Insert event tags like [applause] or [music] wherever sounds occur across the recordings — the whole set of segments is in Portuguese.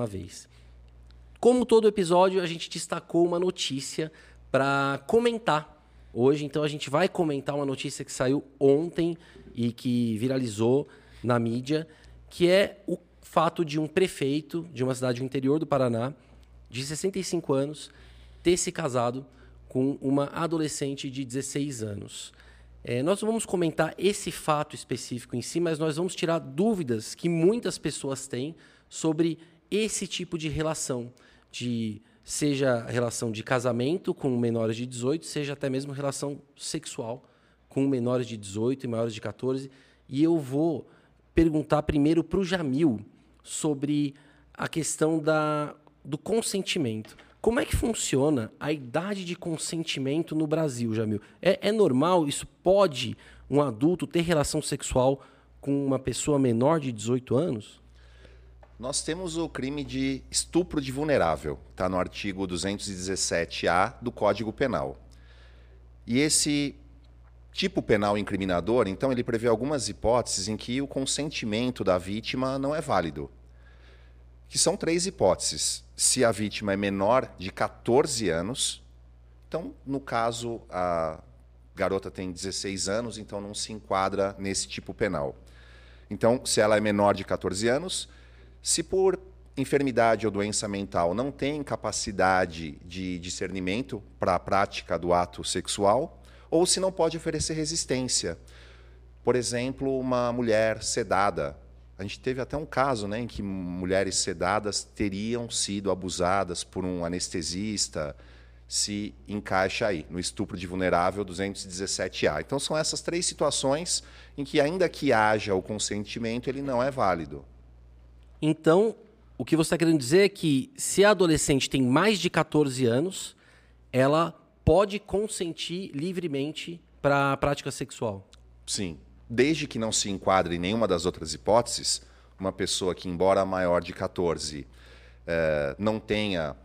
uma vez. Como todo episódio, a gente destacou uma notícia para comentar hoje. Então a gente vai comentar uma notícia que saiu ontem e que viralizou na mídia, que é o fato de um prefeito de uma cidade do interior do Paraná, de 65 anos, ter se casado com uma adolescente de 16 anos. É, nós vamos comentar esse fato específico em si, mas nós vamos tirar dúvidas que muitas pessoas têm sobre esse tipo de relação, de seja relação de casamento com menores de 18, seja até mesmo relação sexual com menores de 18 e maiores de 14. E eu vou perguntar primeiro para o Jamil sobre a questão da, do consentimento. Como é que funciona a idade de consentimento no Brasil, Jamil? É, é normal? Isso pode um adulto ter relação sexual com uma pessoa menor de 18 anos? Nós temos o crime de estupro de vulnerável, está no artigo 217-A do Código Penal. E esse tipo penal incriminador, então, ele prevê algumas hipóteses em que o consentimento da vítima não é válido. Que são três hipóteses. Se a vítima é menor de 14 anos, então, no caso, a garota tem 16 anos, então não se enquadra nesse tipo penal. Então, se ela é menor de 14 anos, se por enfermidade ou doença mental não tem capacidade de discernimento para a prática do ato sexual, ou se não pode oferecer resistência. Por exemplo, uma mulher sedada. A gente teve até um caso né, em que mulheres sedadas teriam sido abusadas por um anestesista, se encaixa aí, no estupro de vulnerável 217A. Então, são essas três situações em que, ainda que haja o consentimento, ele não é válido. Então, o que você está querendo dizer é que se a adolescente tem mais de 14 anos, ela pode consentir livremente para a prática sexual. Sim. Desde que não se enquadre em nenhuma das outras hipóteses, uma pessoa que, embora maior de 14, eh, não tenha.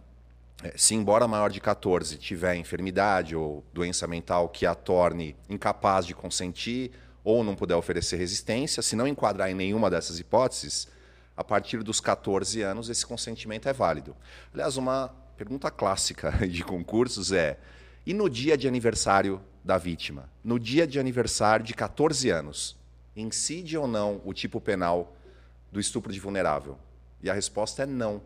Eh, se, embora maior de 14, tiver enfermidade ou doença mental que a torne incapaz de consentir ou não puder oferecer resistência, se não enquadrar em nenhuma dessas hipóteses, a partir dos 14 anos, esse consentimento é válido. Aliás, uma pergunta clássica [laughs] de concursos é: e no dia de aniversário da vítima? No dia de aniversário de 14 anos, incide ou não o tipo penal do estupro de vulnerável? E a resposta é não,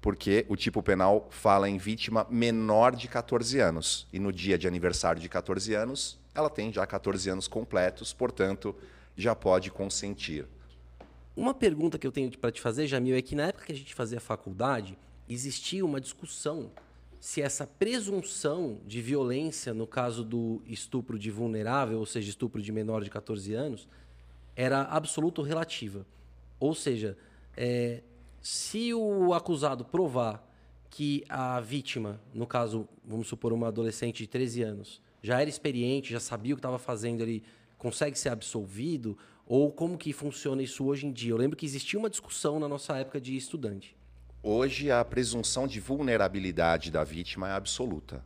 porque o tipo penal fala em vítima menor de 14 anos. E no dia de aniversário de 14 anos, ela tem já 14 anos completos, portanto, já pode consentir. Uma pergunta que eu tenho para te fazer, Jamil, é que na época que a gente fazia faculdade, existia uma discussão se essa presunção de violência, no caso do estupro de vulnerável, ou seja, estupro de menor de 14 anos, era absoluta ou relativa. Ou seja, é, se o acusado provar que a vítima, no caso, vamos supor, uma adolescente de 13 anos, já era experiente, já sabia o que estava fazendo, ele consegue ser absolvido, ou como que funciona isso hoje em dia? Eu lembro que existia uma discussão na nossa época de estudante. Hoje a presunção de vulnerabilidade da vítima é absoluta.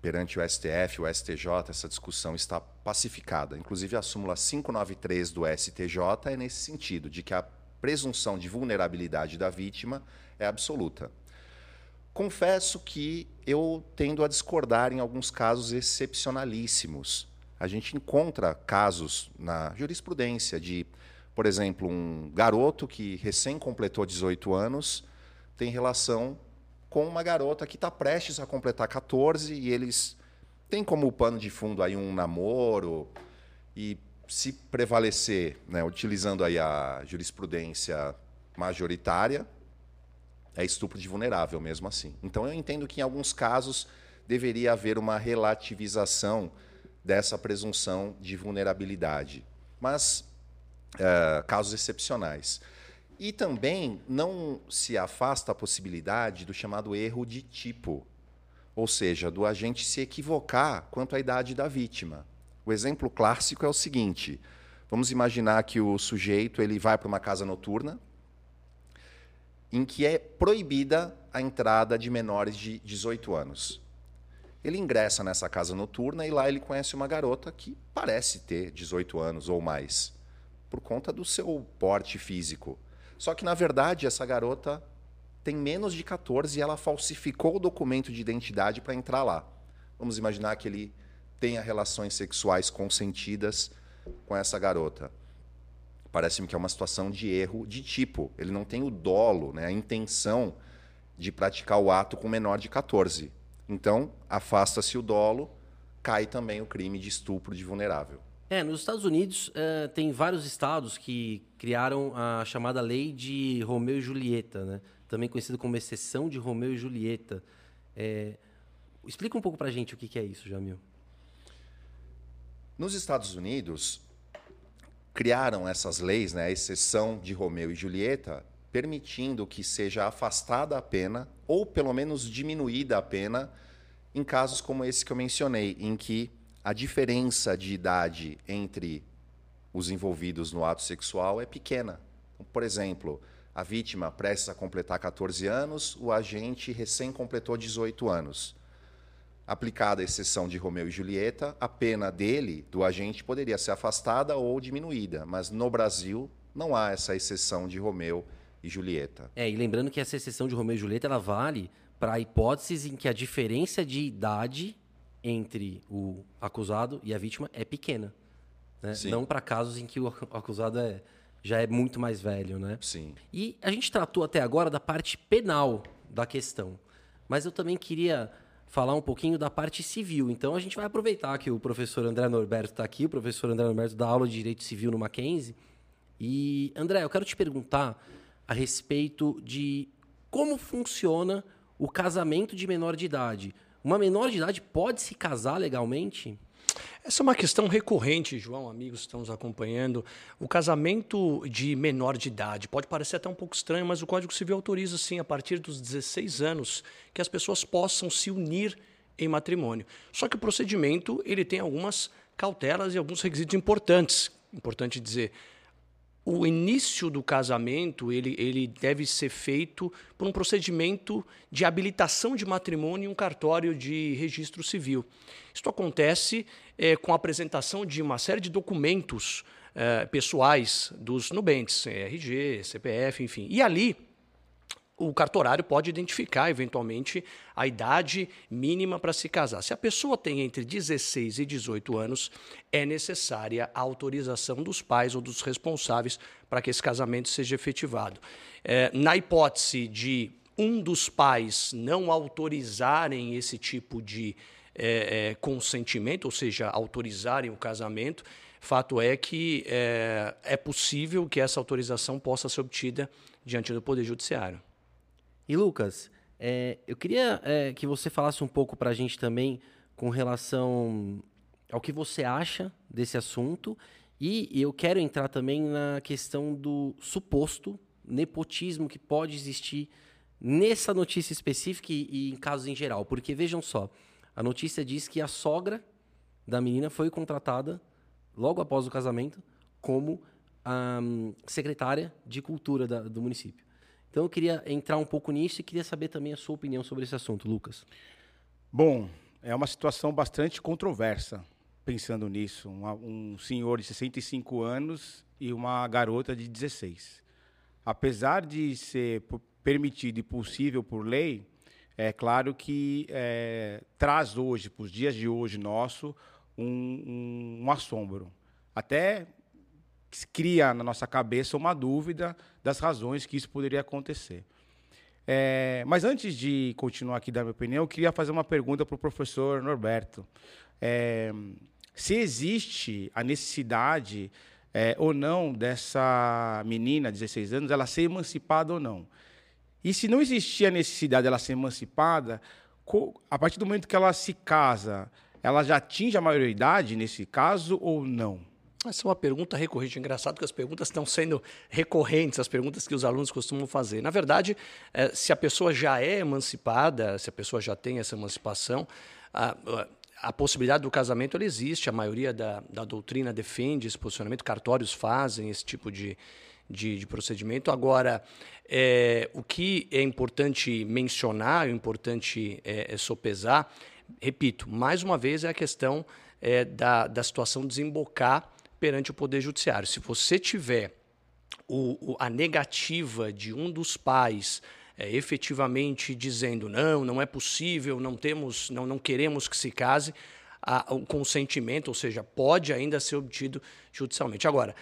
Perante o STF, o STJ, essa discussão está pacificada. Inclusive a súmula 593 do STJ é nesse sentido, de que a presunção de vulnerabilidade da vítima é absoluta. Confesso que eu tendo a discordar em alguns casos excepcionalíssimos a gente encontra casos na jurisprudência de, por exemplo, um garoto que recém completou 18 anos tem relação com uma garota que está prestes a completar 14 e eles têm como pano de fundo aí um namoro e se prevalecer, né, utilizando aí a jurisprudência majoritária, é estupro de vulnerável mesmo assim. Então eu entendo que em alguns casos deveria haver uma relativização dessa presunção de vulnerabilidade, mas é, casos excepcionais. E também não se afasta a possibilidade do chamado erro de tipo, ou seja, do agente se equivocar quanto à idade da vítima. O exemplo clássico é o seguinte: vamos imaginar que o sujeito ele vai para uma casa noturna em que é proibida a entrada de menores de 18 anos. Ele ingressa nessa casa noturna e lá ele conhece uma garota que parece ter 18 anos ou mais, por conta do seu porte físico. Só que, na verdade, essa garota tem menos de 14 e ela falsificou o documento de identidade para entrar lá. Vamos imaginar que ele tenha relações sexuais consentidas com essa garota. Parece-me que é uma situação de erro de tipo. Ele não tem o dolo, né, a intenção de praticar o ato com menor de 14. Então, afasta-se o dolo, cai também o crime de estupro de vulnerável. É, nos Estados Unidos uh, tem vários estados que criaram a chamada lei de Romeu e Julieta, né? também conhecida como exceção de Romeu e Julieta. É... Explica um pouco para a gente o que, que é isso, Jamil. Nos Estados Unidos, criaram essas leis, né, a exceção de Romeu e Julieta, permitindo que seja afastada a pena, ou pelo menos diminuída a pena, em casos como esse que eu mencionei, em que a diferença de idade entre os envolvidos no ato sexual é pequena. Então, por exemplo, a vítima prestes a completar 14 anos, o agente recém completou 18 anos. Aplicada a exceção de Romeu e Julieta, a pena dele, do agente, poderia ser afastada ou diminuída, mas no Brasil não há essa exceção de Romeu e Julieta. É, e lembrando que essa exceção de Romeu e Julieta ela vale para hipóteses em que a diferença de idade entre o acusado e a vítima é pequena. Né? Não para casos em que o [laughs] acusado é, já é muito mais velho. Né? Sim. E a gente tratou até agora da parte penal da questão. Mas eu também queria falar um pouquinho da parte civil. Então a gente vai aproveitar que o professor André Norberto está aqui, o professor André Norberto dá aula de Direito Civil no Mackenzie. E, André, eu quero te perguntar a respeito de como funciona o casamento de menor de idade. Uma menor de idade pode se casar legalmente? Essa é uma questão recorrente, João, amigos que estão nos acompanhando. O casamento de menor de idade pode parecer até um pouco estranho, mas o Código Civil autoriza, sim, a partir dos 16 anos, que as pessoas possam se unir em matrimônio. Só que o procedimento ele tem algumas cautelas e alguns requisitos importantes. Importante dizer, o início do casamento ele, ele deve ser feito por um procedimento de habilitação de matrimônio em um cartório de registro civil. Isto acontece é, com a apresentação de uma série de documentos é, pessoais dos nubentes, RG, CPF, enfim. E ali o cartorário pode identificar, eventualmente, a idade mínima para se casar. Se a pessoa tem entre 16 e 18 anos, é necessária a autorização dos pais ou dos responsáveis para que esse casamento seja efetivado. É, na hipótese de um dos pais não autorizarem esse tipo de é, é, consentimento, ou seja, autorizarem o casamento, fato é que é, é possível que essa autorização possa ser obtida diante do Poder Judiciário. E Lucas, é, eu queria é, que você falasse um pouco para a gente também com relação ao que você acha desse assunto e eu quero entrar também na questão do suposto nepotismo que pode existir nessa notícia específica e, e em casos em geral. Porque vejam só, a notícia diz que a sogra da menina foi contratada logo após o casamento como um, secretária de cultura da, do município. Então eu queria entrar um pouco nisso e queria saber também a sua opinião sobre esse assunto, Lucas. Bom, é uma situação bastante controversa, pensando nisso. Um, senhor de 65 anos e uma garota de 16. Apesar de ser permitido e possível por lei, é claro que é, traz hoje, para os dias de hoje nosso, um, um, um assombro. Até cria na nossa cabeça uma dúvida das razões que isso poderia acontecer. É, mas antes de continuar aqui da minha opinião, eu queria fazer uma pergunta para o professor Norberto. É, se existe a necessidade é, ou não dessa menina, 16 anos, ela ser emancipada ou não. E se não existia a necessidade dela ser emancipada, a partir do momento que ela se casa, ela já atinge a maioridade nesse caso ou não? Essa é uma pergunta recorrente. Engraçado que as perguntas estão sendo recorrentes, as perguntas que os alunos costumam fazer. Na verdade, é, se a pessoa já é emancipada, se a pessoa já tem essa emancipação, a, a possibilidade do casamento ela existe. A maioria da, da doutrina defende esse posicionamento, cartórios fazem esse tipo de, de, de procedimento. Agora, é, o que é importante mencionar, o importante é, é sopesar, repito, mais uma vez é a questão é, da, da situação desembocar perante o Poder Judiciário. Se você tiver o, o, a negativa de um dos pais é, efetivamente dizendo não, não é possível, não temos, não, não queremos que se case, a, o consentimento, ou seja, pode ainda ser obtido judicialmente. Agora,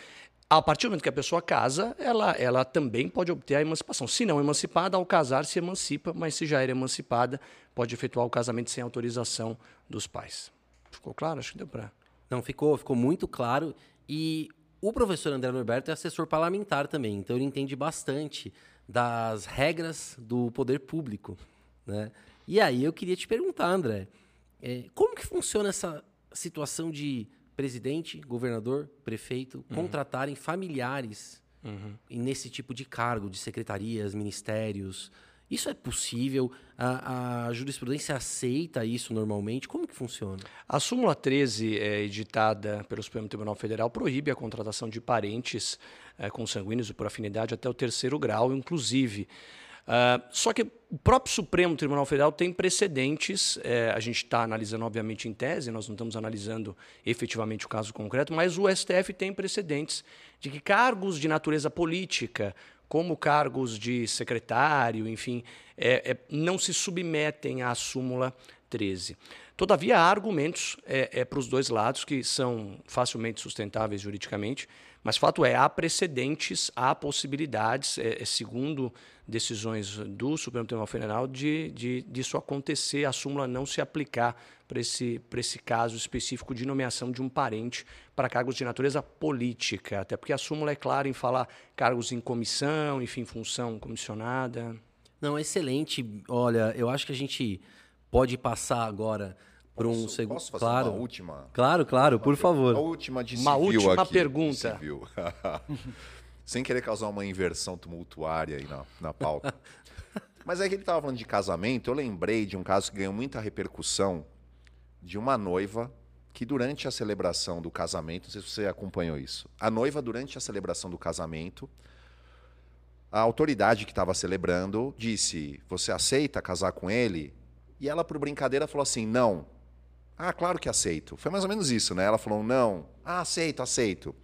a partir do momento que a pessoa casa, ela, ela também pode obter a emancipação. Se não emancipada, ao casar se emancipa, mas se já era emancipada, pode efetuar o casamento sem autorização dos pais. Ficou claro? Acho que deu para. Não, ficou, ficou muito claro. E o professor André Norberto é assessor parlamentar também, então ele entende bastante das regras do poder público. Né? E aí eu queria te perguntar, André, é, como que funciona essa situação de presidente, governador, prefeito uhum. contratarem familiares uhum. nesse tipo de cargo, de secretarias, ministérios? Isso é possível? A, a, jurisprudência aceita isso normalmente? Como que funciona? A súmula 13, é, editada pelo Supremo Tribunal Federal, proíbe a contratação de parentes é, consanguíneos por afinidade até o terceiro grau, inclusive. Uh, só que o próprio Supremo Tribunal Federal tem precedentes, é, a gente está analisando, obviamente, em tese, nós não estamos analisando efetivamente o caso concreto, mas o STF tem precedentes de que cargos de natureza política, como cargos de secretário, enfim, é, é, não se submetem à súmula 13. Todavia, há argumentos é, é para os dois lados que são facilmente sustentáveis juridicamente, mas fato é, há precedentes, há possibilidades, é, é segundo decisões do Supremo Tribunal Federal, de, de acontecer, a súmula não se aplicar para esse, esse caso específico de nomeação de um parente para cargos de natureza política, até porque a súmula é clara em falar cargos em comissão, enfim, função comissionada. Não, excelente. Olha, eu acho que a gente pode passar agora para um segundo. Posso fazer claro. uma última? Claro, claro, por favor. A última de Uma civil última aqui, pergunta. civil. [laughs] Sem querer causar uma inversão tumultuária aí na, na pauta. [laughs] Mas é que ele estava falando de casamento, eu lembrei de um caso que ganhou muita repercussão de uma noiva que durante a celebração do casamento, não sei se você acompanhou isso, a noiva durante a celebração do casamento, a autoridade que estava celebrando disse: "Você aceita casar com ele?" E ela por brincadeira falou assim: "Não". Ah, claro que aceito. Foi mais ou menos isso, né? Ela falou: "Não". Ah, aceito, aceito.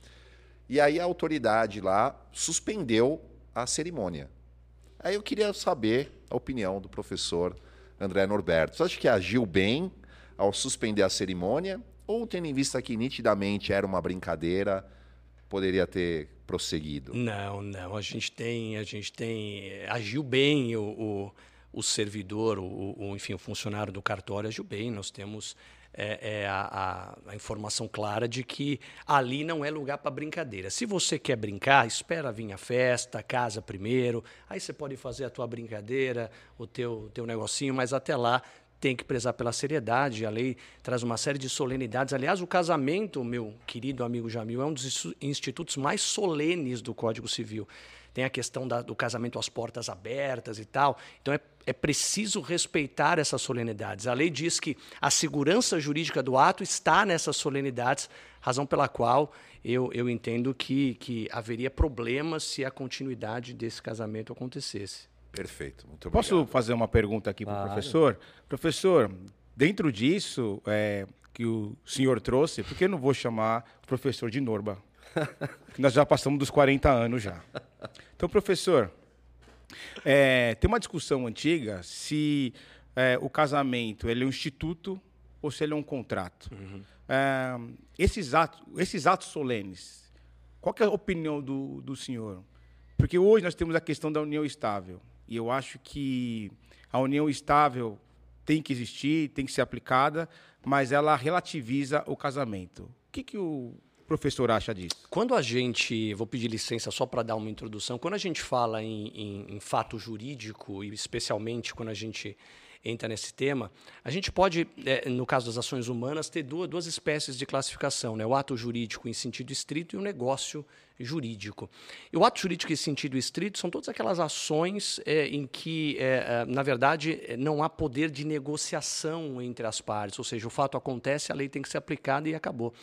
E aí a autoridade lá suspendeu a cerimônia. Aí eu queria saber a opinião do professor André Norberto. Você acha que agiu bem ao suspender a cerimônia? Ou tendo em vista que nitidamente era uma brincadeira, poderia ter prosseguido? Não, não. A gente tem, a gente tem, agiu bem o, o, o servidor, o, o, enfim, o funcionário do cartório agiu bem. Nós temos é, é a, a, a, informação clara de que ali não é lugar para brincadeira. Se você quer brincar, espera vir a festa, casa primeiro, aí você pode fazer a tua brincadeira, o teu, teu negocinho, mas até lá tem que prezar pela seriedade. A lei traz uma série de solenidades. Aliás, o casamento, meu querido amigo Jamil, é um dos institutos mais solenes do Código Civil. Tem a questão da, do casamento às portas abertas e tal. Então é, é preciso respeitar essas solenidades. A lei diz que a segurança jurídica do ato está nessas solenidades, razão pela qual eu, eu entendo que, que haveria problemas se a continuidade desse casamento acontecesse. Perfeito. Muito obrigado. Posso fazer uma pergunta aqui para o professor? Professor, dentro disso é, que o senhor trouxe, por que eu não vou chamar o professor de Norba? [laughs] Nós já passamos dos 40 anos já. Então, professor, é, tem uma discussão antiga se é, o casamento ele é um instituto ou se ele é um contrato. Uhum. É, esses, atos, esses atos solenes, qual é a opinião do, do senhor? Porque hoje nós temos a questão da união estável. E eu acho que a união estável tem que existir, tem que ser aplicada, mas ela relativiza o casamento. O que, que o professor acha disso? Quando a gente, vou pedir licença só para dar uma introdução, quando a gente fala em, em, em fato jurídico, e especialmente quando a gente entra nesse tema, a gente pode, é, no caso das ações humanas, ter duas, duas espécies de classificação: né? o ato jurídico em sentido estrito e o negócio jurídico. E o ato jurídico em sentido estrito são todas aquelas ações é, em que, é, é na verdade, não há poder de negociação entre as partes, ou seja, o fato acontece, a lei tem que ser aplicada e acabou.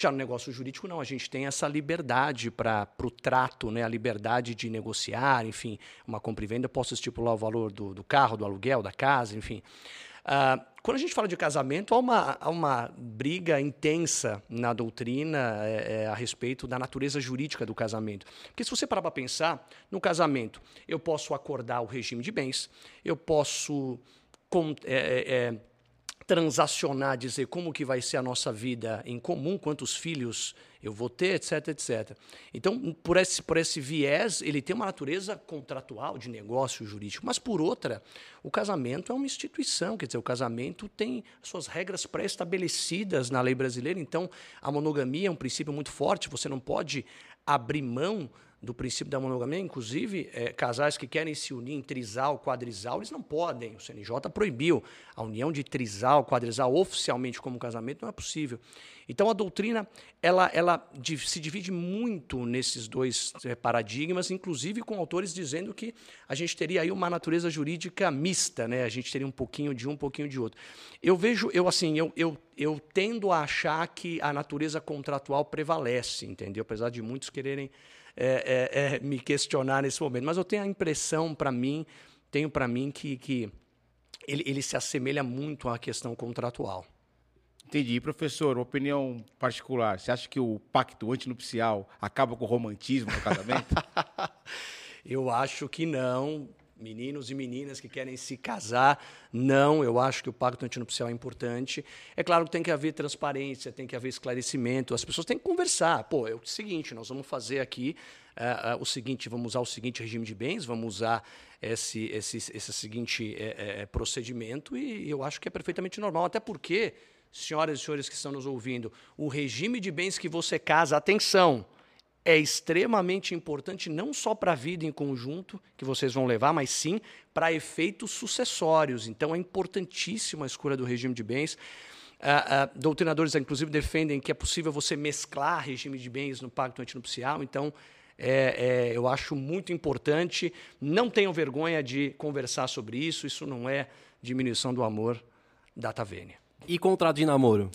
Já no negócio jurídico, não, a gente tem essa liberdade para o trato, né? a liberdade de negociar, enfim, uma compra e venda, posso estipular o valor do, do carro, do aluguel, da casa, enfim. Uh, quando a gente fala de casamento, há uma, há uma briga intensa na doutrina é, é, a respeito da natureza jurídica do casamento. Porque se você parar para pensar, no casamento, eu posso acordar o regime de bens, eu posso com, é, é transacionar, dizer como que vai ser a nossa vida em comum, quantos filhos eu vou ter, etc, etc. Então, por esse, por esse viés, ele tem uma natureza contratual de negócio jurídico, mas por outra, o casamento é uma instituição, quer dizer, o casamento tem suas regras pré-estabelecidas na lei brasileira, então a monogamia é um princípio muito forte, você não pode abrir mão do princípio da monogamia, inclusive é, casais que querem se unir em trisal, quadrisal, eles não podem. O CNJ proibiu a união de trisal, quadrisal oficialmente como casamento não é possível. Então a doutrina ela, ela se divide muito nesses dois é, paradigmas, inclusive com autores dizendo que a gente teria aí uma natureza jurídica mista, né? A gente teria um pouquinho de um, um pouquinho de outro. Eu vejo, eu assim, eu, eu, eu tendo a achar que a natureza contratual prevalece, entendeu? Apesar de muitos quererem é, é, é, me questionar nesse momento. Mas eu tenho a impressão, para mim, tenho para mim que, que ele, ele se assemelha muito à questão contratual. Entendi. Professor, opinião particular, você acha que o pacto antinupcial acaba com o romantismo no casamento? [laughs] eu acho que não meninos e meninas que querem se casar. Não, eu acho que o pacto antinupcial é importante. É claro que tem que haver transparência, tem que haver esclarecimento, as pessoas têm que conversar. Pô, é o seguinte, nós vamos fazer aqui uh, uh, o seguinte, vamos usar o seguinte regime de bens, vamos usar esse, esse, esse seguinte é, é, procedimento e eu acho que é perfeitamente normal, até porque, senhoras e senhores que estão nos ouvindo, o regime de bens que você casa, atenção, é extremamente importante não só para a vida em conjunto que vocês vão levar, mas sim para efeitos sucessórios. Então é importantíssima a escolha do regime de bens. Uh, uh, doutrinadores, inclusive, defendem que é possível você mesclar regime de bens no pacto antinupcial. Então, é, é, eu acho muito importante. Não tenham vergonha de conversar sobre isso. Isso não é diminuição do amor da Tavênia. E contrato de namoro?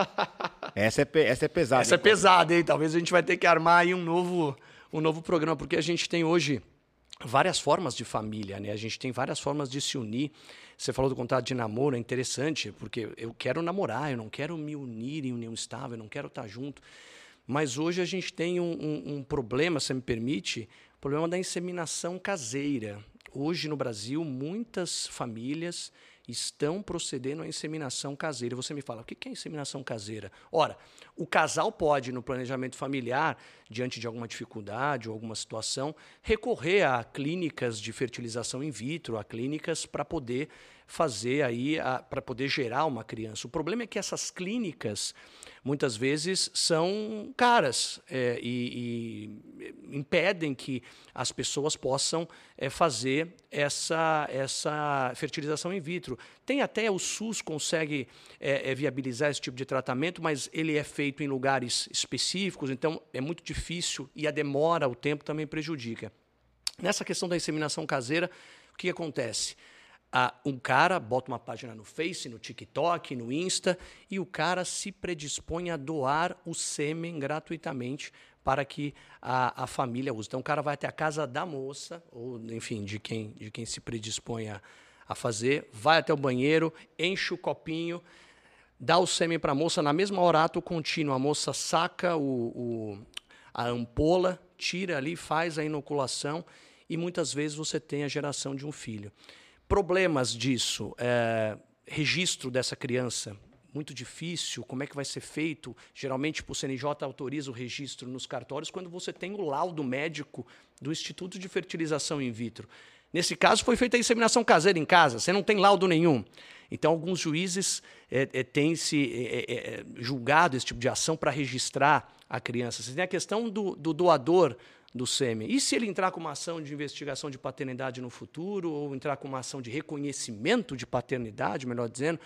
[laughs] essa, é, essa é pesada. Essa é pesada, hein? Talvez a gente vai ter que armar aí um novo, um novo programa, porque a gente tem hoje várias formas de família, né? A gente tem várias formas de se unir. Você falou do contrato de namoro, é interessante, porque eu quero namorar, eu não quero me unir em união estável, eu não quero estar junto. Mas hoje a gente tem um, um, um problema, se me permite, o problema da inseminação caseira. Hoje no Brasil, muitas famílias estão procedendo à inseminação caseira. Você me fala, o que é inseminação caseira? Ora, o casal pode, no planejamento familiar, diante de alguma dificuldade ou alguma situação, recorrer a clínicas de fertilização in vitro, a clínicas para poder fazer aí, para poder gerar uma criança. O problema é que essas clínicas muitas vezes são caras é, e, e, impedem que as pessoas possam é, fazer essa, essa fertilização in vitro. Tem até o SUS consegue é, é, viabilizar esse tipo de tratamento, mas ele é feito em lugares específicos, então é muito difícil e a demora, o tempo também prejudica. Nessa questão da inseminação caseira, o que acontece? Um cara bota uma página no Face, no TikTok, no Insta, e o cara se predispõe a doar o sêmen gratuitamente para que a, a família use. Então o cara vai até a casa da moça, ou enfim, de quem, de quem se predispõe a, a fazer, vai até o banheiro, enche o copinho, dá o sêmen para a moça, na mesma hora ato contínuo, a moça saca o, o, a ampola, tira ali, faz a inoculação e muitas vezes você tem a geração de um filho. Problemas disso, é, registro dessa criança, muito difícil, como é que vai ser feito? Geralmente, o CNJ autoriza o registro nos cartórios quando você tem o laudo médico do Instituto de Fertilização in Vitro. Nesse caso, foi feita a inseminação caseira em casa, você não tem laudo nenhum. Então, alguns juízes é, é, têm se é, é julgado esse tipo de ação para registrar a criança. Você tem a questão do, do doador do sêmen. E se ele entrar com uma ação de investigação de paternidade no futuro, ou entrar com uma ação de reconhecimento de paternidade, melhor dizendo,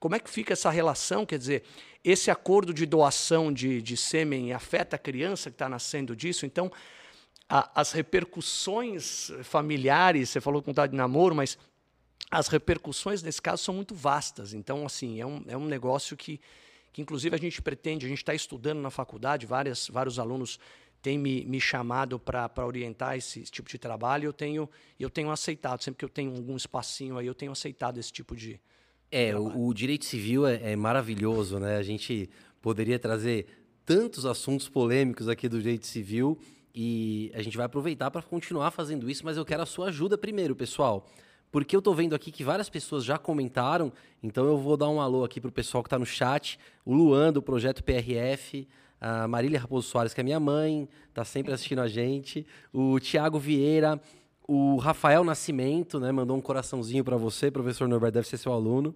como é que fica essa relação? Quer dizer, esse acordo de doação de, de sêmen afeta a criança que está nascendo disso? Então, a, as repercussões familiares, você falou com vontade de namoro, mas as repercussões nesse caso são muito vastas. Então, assim, é um, é um negócio que que inclusive a gente pretende, a gente está estudando na faculdade, várias, vários alunos têm me, me chamado para orientar esse, esse, tipo de trabalho, eu tenho, eu tenho aceitado, sempre que eu tenho algum espacinho aí, eu tenho aceitado esse tipo de. É, o, o, direito civil é, é maravilhoso, né? A gente poderia trazer tantos assuntos polêmicos aqui do direito civil e a gente vai aproveitar para continuar fazendo isso, mas eu quero a sua ajuda primeiro, pessoal. Porque eu estou vendo aqui que várias pessoas já comentaram, então eu vou dar um alô aqui para o pessoal que está no chat. O Luan, do Projeto PRF, a Marília Raposo Soares, que é minha mãe, está sempre assistindo a gente. O Tiago Vieira, o Rafael Nascimento, né, mandou um coraçãozinho para você, professor Norberto, deve ser seu aluno.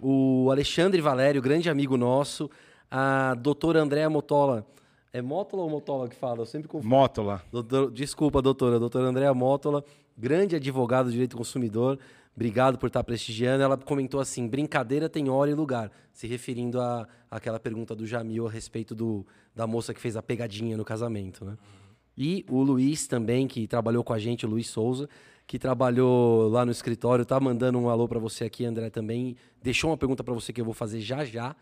O Alexandre Valério, grande amigo nosso. A doutora Andréa Motola, é Mótola ou Motola que fala? Eu sempre confundo. Mótola. Doutor, desculpa, doutora. Doutora Andréa Mótola, grande advogado do direito do consumidor. Obrigado por estar prestigiando. Ela comentou assim: brincadeira tem hora e lugar, se referindo à àquela pergunta do Jamil a respeito do, da moça que fez a pegadinha no casamento. Né? E o Luiz também, que trabalhou com a gente, o Luiz Souza, que trabalhou lá no escritório, tá mandando um alô para você aqui, André, também. Deixou uma pergunta para você que eu vou fazer já já.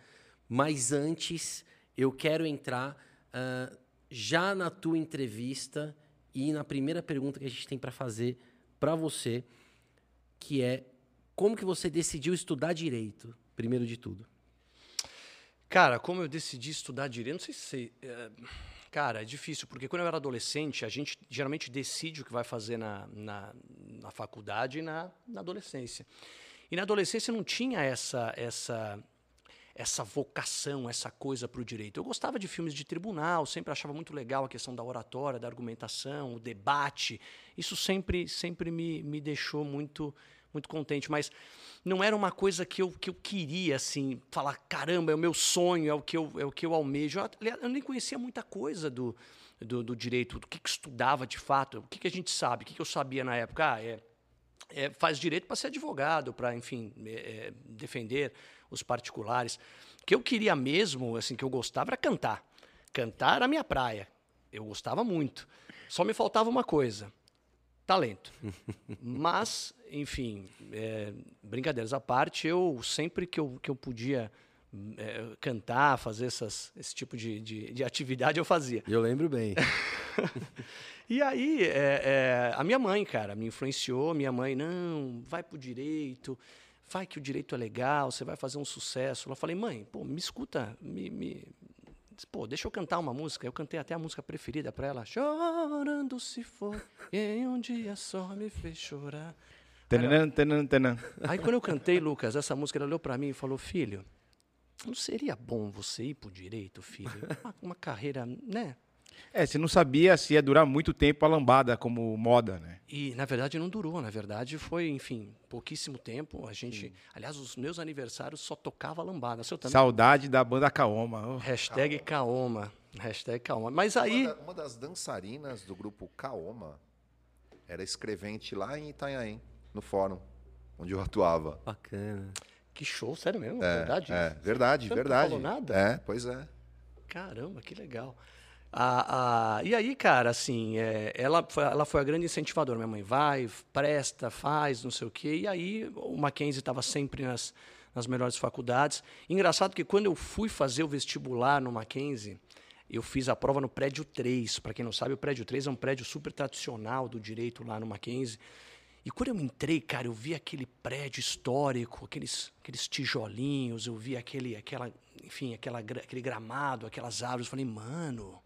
Mas antes, eu quero entrar uh, já na tua entrevista e na primeira pergunta que a gente tem para fazer para você, que é como que você decidiu estudar direito, primeiro de tudo? Cara, como eu decidi estudar direito, não sei se. É, cara, é difícil, porque quando eu era adolescente, a gente geralmente decide o que vai fazer na, na, na faculdade e na, na adolescência. E na adolescência não tinha essa, essa essa vocação, essa coisa para o direito. Eu gostava de filmes de tribunal, sempre achava muito legal a questão da oratória, da argumentação, o debate. Isso sempre, sempre me, me deixou muito, muito contente. Mas não era uma coisa que eu, que eu queria, assim, falar, caramba, é o meu sonho, é o que eu, é o que eu almejo. Eu, eu nem conhecia muita coisa do, do, do direito, do que, que, estudava de fato, o que, que a gente sabe, o que, que eu sabia na época. Ah, é, é faz direito para ser advogado, para, enfim, é, é defender os particulares. O que eu queria mesmo, assim, que eu gostava era cantar. Cantar era a minha praia. Eu gostava muito. Só me faltava uma coisa: talento. [laughs] Mas, enfim, é, brincadeiras à parte, eu sempre que eu, que eu podia é, cantar, fazer essas, esse tipo de, de, de, atividade, eu fazia. Eu lembro bem. [laughs] e aí, é, é, a minha mãe, cara, me influenciou. Minha mãe, não, vai pro direito vai que o direito é legal, você vai fazer um sucesso. Eu falei, mãe, pô, me escuta, me, me... Pô, deixa eu cantar uma música. Eu cantei até a música preferida para ela. Chorando se for, em um dia só me fez chorar. Tanan, tanan, tanan. Aí quando eu cantei, Lucas, essa música, ela olhou para mim e falou, filho, não seria bom você ir pro direito, filho? Uma, uma carreira, né? É, você não sabia se ia durar muito tempo a lambada como moda, né? E na verdade não durou, na verdade foi, enfim, pouquíssimo tempo. A gente, Sim. aliás, os meus aniversários só tocava lambada. Seu também. Saudade da banda Kaoma. Oh. Hashtag Kaoma. Hashtag Kaoma. Mas aí. Uma, da, uma, das dançarinas do grupo Kaoma era escrevente lá em Itanhaém, no fórum, onde eu atuava. Bacana. Que show, sério mesmo? É, verdade? É, verdade, Você verdade. Não falou nada? É, pois é. Caramba, que legal. A, a, e aí, cara, assim, é, ela, foi, ela foi a grande incentivadora. Minha mãe vai, presta, faz, não sei o quê. E aí o Mackenzie estava sempre nas, nas melhores faculdades. Engraçado que quando eu fui fazer o vestibular no Mackenzie, eu fiz a prova no prédio 3. Para quem não sabe, o prédio 3 é um prédio super tradicional do direito lá no Mackenzie. E quando eu entrei, cara, eu vi aquele prédio histórico, aqueles, aqueles tijolinhos, eu vi aquele, aquela, enfim, aquela, aquele gramado, aquelas árvores. Eu falei, mano,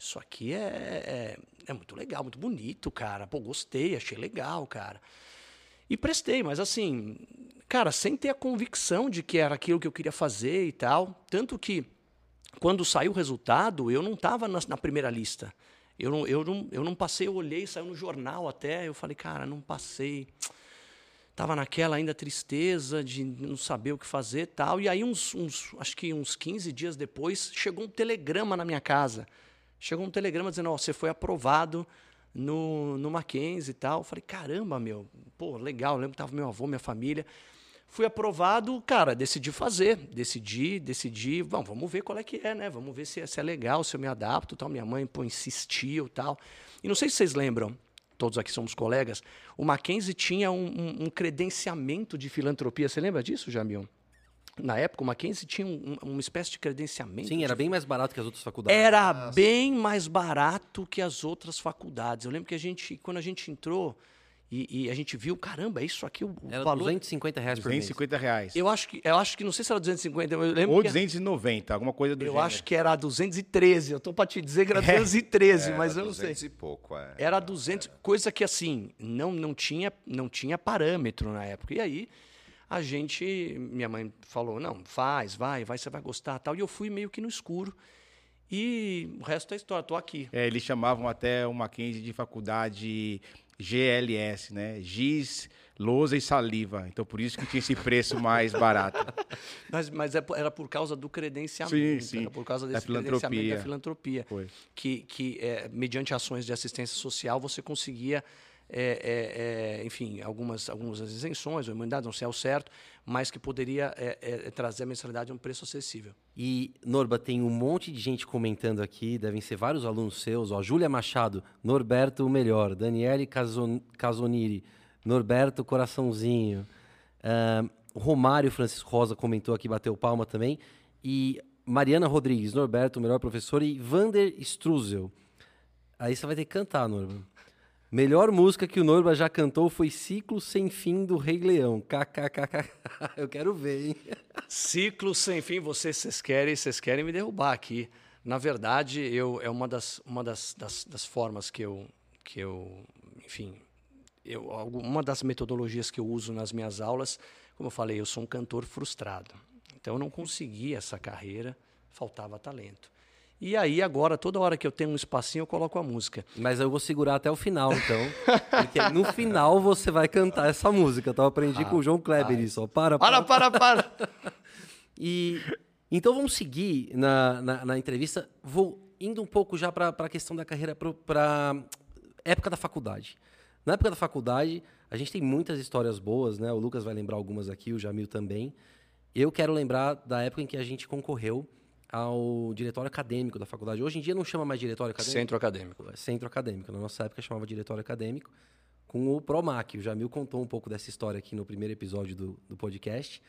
isso aqui é, é, é, muito legal, muito bonito, cara. Pô, gostei, achei legal, cara. E prestei, mas assim, cara, sem ter a convicção de que era aquilo que eu queria fazer e tal. Tanto que, quando saiu o resultado, eu não estava na, na, primeira lista. Eu não, eu, não, eu não passei, eu olhei, saiu no jornal até. Eu falei, cara, não passei. Tava naquela ainda tristeza de não saber o que fazer tal. E aí, uns, uns, acho que uns 15 dias depois, chegou um telegrama na minha casa Chegou um telegrama dizendo, ó, oh, você foi aprovado no, no Mackenzie e tal. Eu falei, caramba, meu, pô, legal, eu lembro que tava meu avô, minha família. Fui aprovado, cara, decidi fazer, decidi, decidi, bom, vamos ver qual é que é, né? Vamos ver se, se é legal, se eu me adapto tal. Minha mãe, pô, insistiu tal. E não sei se vocês lembram, todos aqui somos colegas, o Mackenzie tinha um, um, um credenciamento de filantropia. Você lembra disso, Jamil? Na época, o Mackenzie tinha um- um- uma espécie de credenciamento. Sim, de era bem mais barato que as outras faculdades. era bem mais barato que as outras faculdades. Eu lembro que a gente, quando a gente entrou e, e a gente viu, caramba, é isso aqui o, Era valor. 250 reais por mês. 250 reais. Eu acho que eu acho que não sei se era 250, eu lembro Ou que 290, alguma coisa do eu gênero. acho que era 213. Eu tô para te dizer que era [laughs] 213, mas eu não sei. 200 e pouco, é. Era 200, coisa que assim, não não tinha não tinha parâmetro na época. E aí a gente, minha mãe falou: "Não, faz, vai, vai, você vai gostar", tal. E eu fui meio que no escuro. E o resto é história, tô aqui. É, eles chamavam até o Mackenzie de faculdade GLS, né? Giz, lousa e saliva. Então, por isso que tinha esse preço mais barato. [laughs] Mas, mas é era por causa do credenciamento, Sim, sim. era por causa Da desse filantropia. credenciamento da filantropia. Foi. Que, que é, mediante ações de assistência social, você conseguia, é, é, é, enfim, algumas, algumas isenções ou imunidades, não sei ao certo, mas que poderia é, é, trazer a mensalidade a um preço acessível. E, Norba, tem um monte de gente comentando aqui, devem ser vários alunos seus. Ó, Júlia Machado, Norberto, o melhor. Daniele Cason- Casoniri, Norberto, coraçãozinho. Ah, Romário Francisco Rosa comentou aqui, bateu palma também. E Mariana Rodrigues, Norberto, o melhor professor. E Vander Struzel. Aí você vai ter que cantar, Norba. Melhor música que o Norba já cantou foi Ciclo Sem Fim do Rei Leão. KKKK. Eu quero ver, hein? Ciclo sem fim, vocês, vocês querem, vocês querem me derrubar aqui. Na verdade, eu é uma das, uma das, das, das formas que eu, que eu, enfim, eu, uma das metodologias que eu uso nas minhas aulas, como eu falei, eu sou um cantor frustrado. Então eu não consegui essa carreira, faltava talento. E aí agora, toda hora que eu tenho um espacinho, eu coloco a música. Mas eu vou segurar até o final, então. Porque no final você vai cantar essa música, tá? Eu aprendi com o João Kleber isso, ó. Para, Para, para. para, para! [laughs] E então vamos seguir na, na, na entrevista. Vou indo um pouco já para a questão da carreira para época da faculdade. Na época da faculdade, a gente tem muitas histórias boas, né? O Lucas vai lembrar algumas aqui, o Jamil também. Eu quero lembrar da época em que a gente concorreu ao diretório acadêmico da faculdade. Hoje em dia não chama mais diretório acadêmico. Centro acadêmico. Centro acadêmico. Na nossa época chamava diretório acadêmico, com o Promac. O Jamil contou um pouco dessa história aqui no primeiro episódio do, do podcast.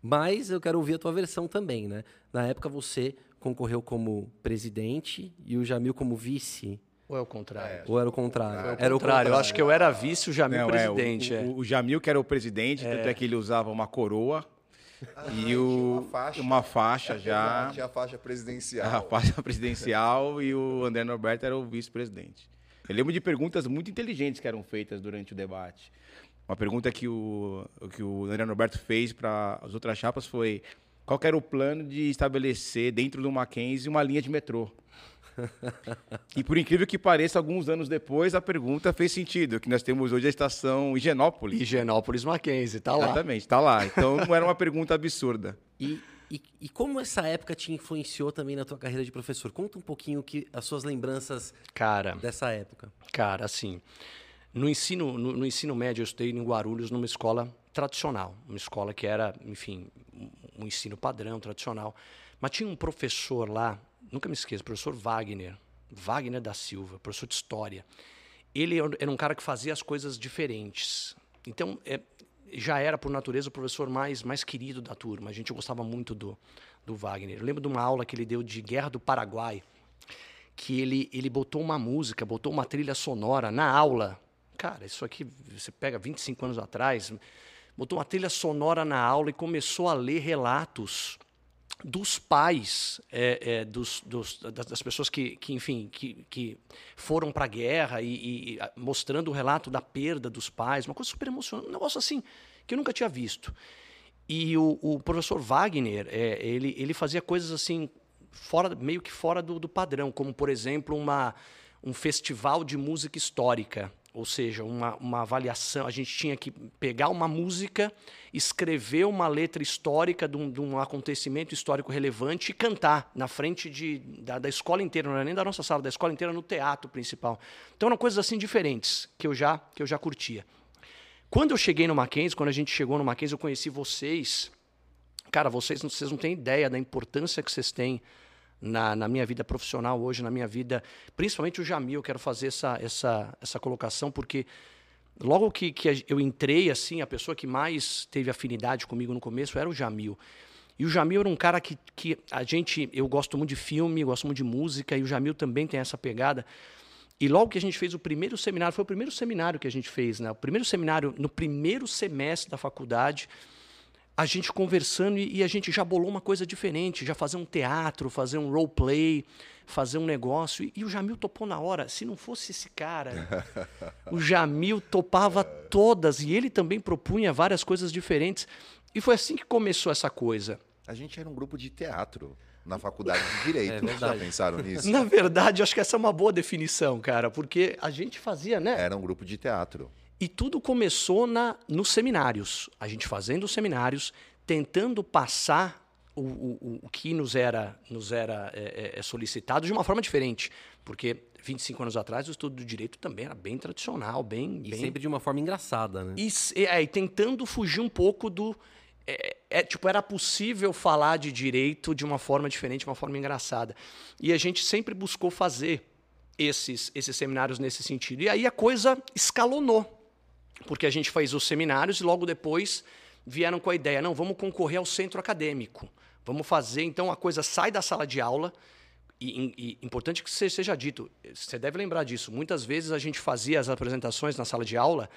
Mas eu quero ouvir a tua versão também, né? Na época você concorreu como presidente e o Jamil como vice. Ou é o contrário? Ou era o contrário? Era o contrário. Eu acho que eu era vice, o Jamil Não, é, o- presidente. o, é. o, o Jamil, que era o presidente, tanto é que ele usava uma coroa e o, uma faixa. uma faixa [laughs] já, Tinha a faixa presidencial. a faixa presidencial, e o André Norberto era o vice-presidente. Eu lembro de perguntas muito inteligentes que eram feitas durante o debate. Uma pergunta que o, que o André Norberto fez para as outras chapas foi qual era o plano de estabelecer dentro do Mackenzie uma linha de metrô. E por incrível que pareça, alguns anos depois, a pergunta fez sentido, que nós temos hoje a estação Higienópolis. Higienópolis Mackenzie, tá lá. Exatamente, está lá. Então não era uma pergunta absurda. E, e, e como essa época te influenciou também na tua carreira de professor? Conta um pouquinho que, as suas lembranças Cara, dessa época. cara, assim, no ensino, no, no ensino médio eu estudei em Guarulhos numa escola tradicional, uma escola que era, enfim, um ensino padrão, tradicional. Mas tinha um professor lá, nunca me esqueço, professor Wagner, Wagner da Silva, professor de história. Ele era um cara que fazia as coisas diferentes. Então, é, já era, por natureza, o professor mais, mais querido da turma. A gente gostava muito do, do Wagner. Eu lembro de uma aula que ele deu de Guerra do Paraguai, que ele, ele botou uma música, botou uma trilha sonora na aula. Cara, isso aqui você pega 25 anos atrás, botou uma trilha sonora na aula e começou a ler relatos dos pais é, é, dos, dos- das, pessoas que, que enfim que, que foram para a guerra e, e, mostrando o relato da perda dos pais uma coisa super emocionante um negócio assim que eu nunca tinha visto. E o, o professor Wagner é, ele, ele fazia coisas assim fora meio que fora do, do padrão como por exemplo uma um festival de música histórica ou seja, uma, uma avaliação. A gente tinha que pegar uma música, escrever uma letra histórica de um, de um acontecimento histórico relevante e cantar na frente de, da, da escola inteira, não era nem da nossa sala, da escola inteira no teatro principal. Então eram coisas assim diferentes que eu já, que eu já curtia. Quando eu cheguei no Mackenzie, quando a gente chegou no Mackenzie, eu conheci vocês. Cara, vocês, vocês não têm ideia da importância que vocês têm na, na minha vida profissional hoje, na minha vida, principalmente o Jamil, eu quero fazer essa, essa, essa colocação, porque logo que, que eu entrei, assim, a pessoa que mais teve afinidade comigo no começo era o Jamil. E o Jamil era um cara que, que a gente. Eu gosto muito de filme, gosto muito de música, e o Jamil também tem essa pegada. E logo que a gente fez o primeiro seminário, foi o primeiro seminário que a gente fez, né? O primeiro seminário no primeiro semestre da faculdade, a gente conversando e, e a gente já bolou uma coisa diferente, já fazer um teatro, fazer um roleplay, fazer um negócio. E, e, o Jamil topou na hora. Se não fosse esse cara, [laughs] o Jamil topava todas e ele também propunha várias coisas diferentes. E foi assim que começou essa coisa. A gente era um grupo de teatro na faculdade de Direito. [laughs] É Já pensaram nisso? Na verdade, acho que essa é uma boa definição, cara, porque a gente fazia, né? Era um grupo de teatro. E tudo começou na, nos seminários. A gente fazendo os seminários, tentando passar o, o, o que nos era, nos era é, é, é solicitado de uma forma diferente. Porque 25 anos atrás o estudo do direito também era bem tradicional, bem. E bem... sempre de uma forma engraçada, né? E, é, e tentando fugir um pouco do é, é, tipo, era possível falar de direito de uma forma diferente, de uma forma engraçada. E a gente sempre buscou fazer esses, esses seminários nesse sentido. E aí a coisa escalonou, porque a gente fez os seminários e logo depois vieram com a ideia: não, vamos concorrer ao centro acadêmico. Vamos fazer, então a coisa sai da sala de aula. E, e, importante que seja dito, você deve lembrar disso. Muitas vezes a gente fazia as apresentações na sala de aula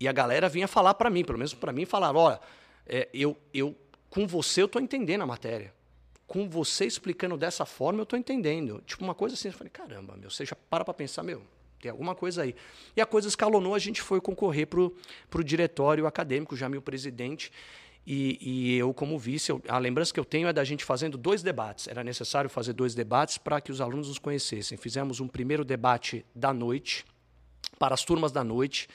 e a galera vinha falar para mim, pelo menos para mim, falar: olha é, eu, eu, com você eu estou entendendo a matéria. Com você explicando dessa forma, eu estou entendendo. Tipo, uma coisa assim, eu falei, caramba, meu, você já para para pensar, meu, tem alguma coisa aí. E a coisa escalonou, a gente foi concorrer para o diretório acadêmico, já meu presidente, e, e, eu como vice. Eu, a lembrança que eu tenho é da gente fazendo dois debates. Era necessário fazer dois debates para que os alunos nos conhecessem. Fizemos um primeiro debate da noite, para as turmas da noite,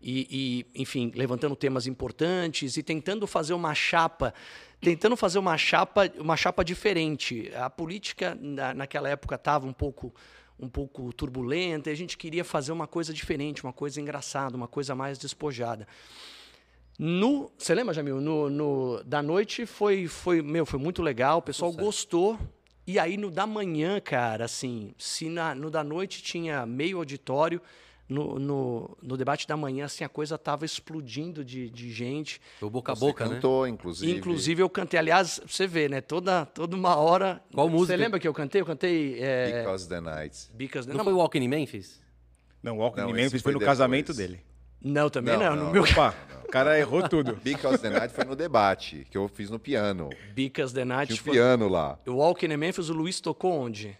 e, e, enfim, levantando temas importantes e tentando fazer uma chapa, tentando fazer uma chapa, uma chapa diferente. A política na, naquela época estava um pouco um pouco turbulenta, e a gente queria fazer uma coisa diferente, uma coisa engraçada, uma coisa mais despojada. No, você lembra, Jamil? No, no, da noite foi, foi, meu, foi muito legal, o pessoal gostou. E aí no da manhã, cara, assim, se na, no da noite tinha meio auditório, no, no, no, debate da manhã, assim, a coisa estava explodindo de, de gente. Foi boca a boca, você cantou, né? inclusive. Inclusive, eu cantei. Aliás, você vê, né? Toda, toda uma hora. Qual música? Você lembra que eu cantei? Eu cantei. É... Because the Night. Because the... Não, não foi Walking in Memphis? Não, Walking in Memphis foi, foi no depois. casamento dele. Não, também não. não, não. No meu... Opa, o cara errou tudo. Because the Night foi no debate, que eu fiz no piano. Because the Night Tinha foi... piano lá. O Walking in Memphis, o Luiz tocou onde?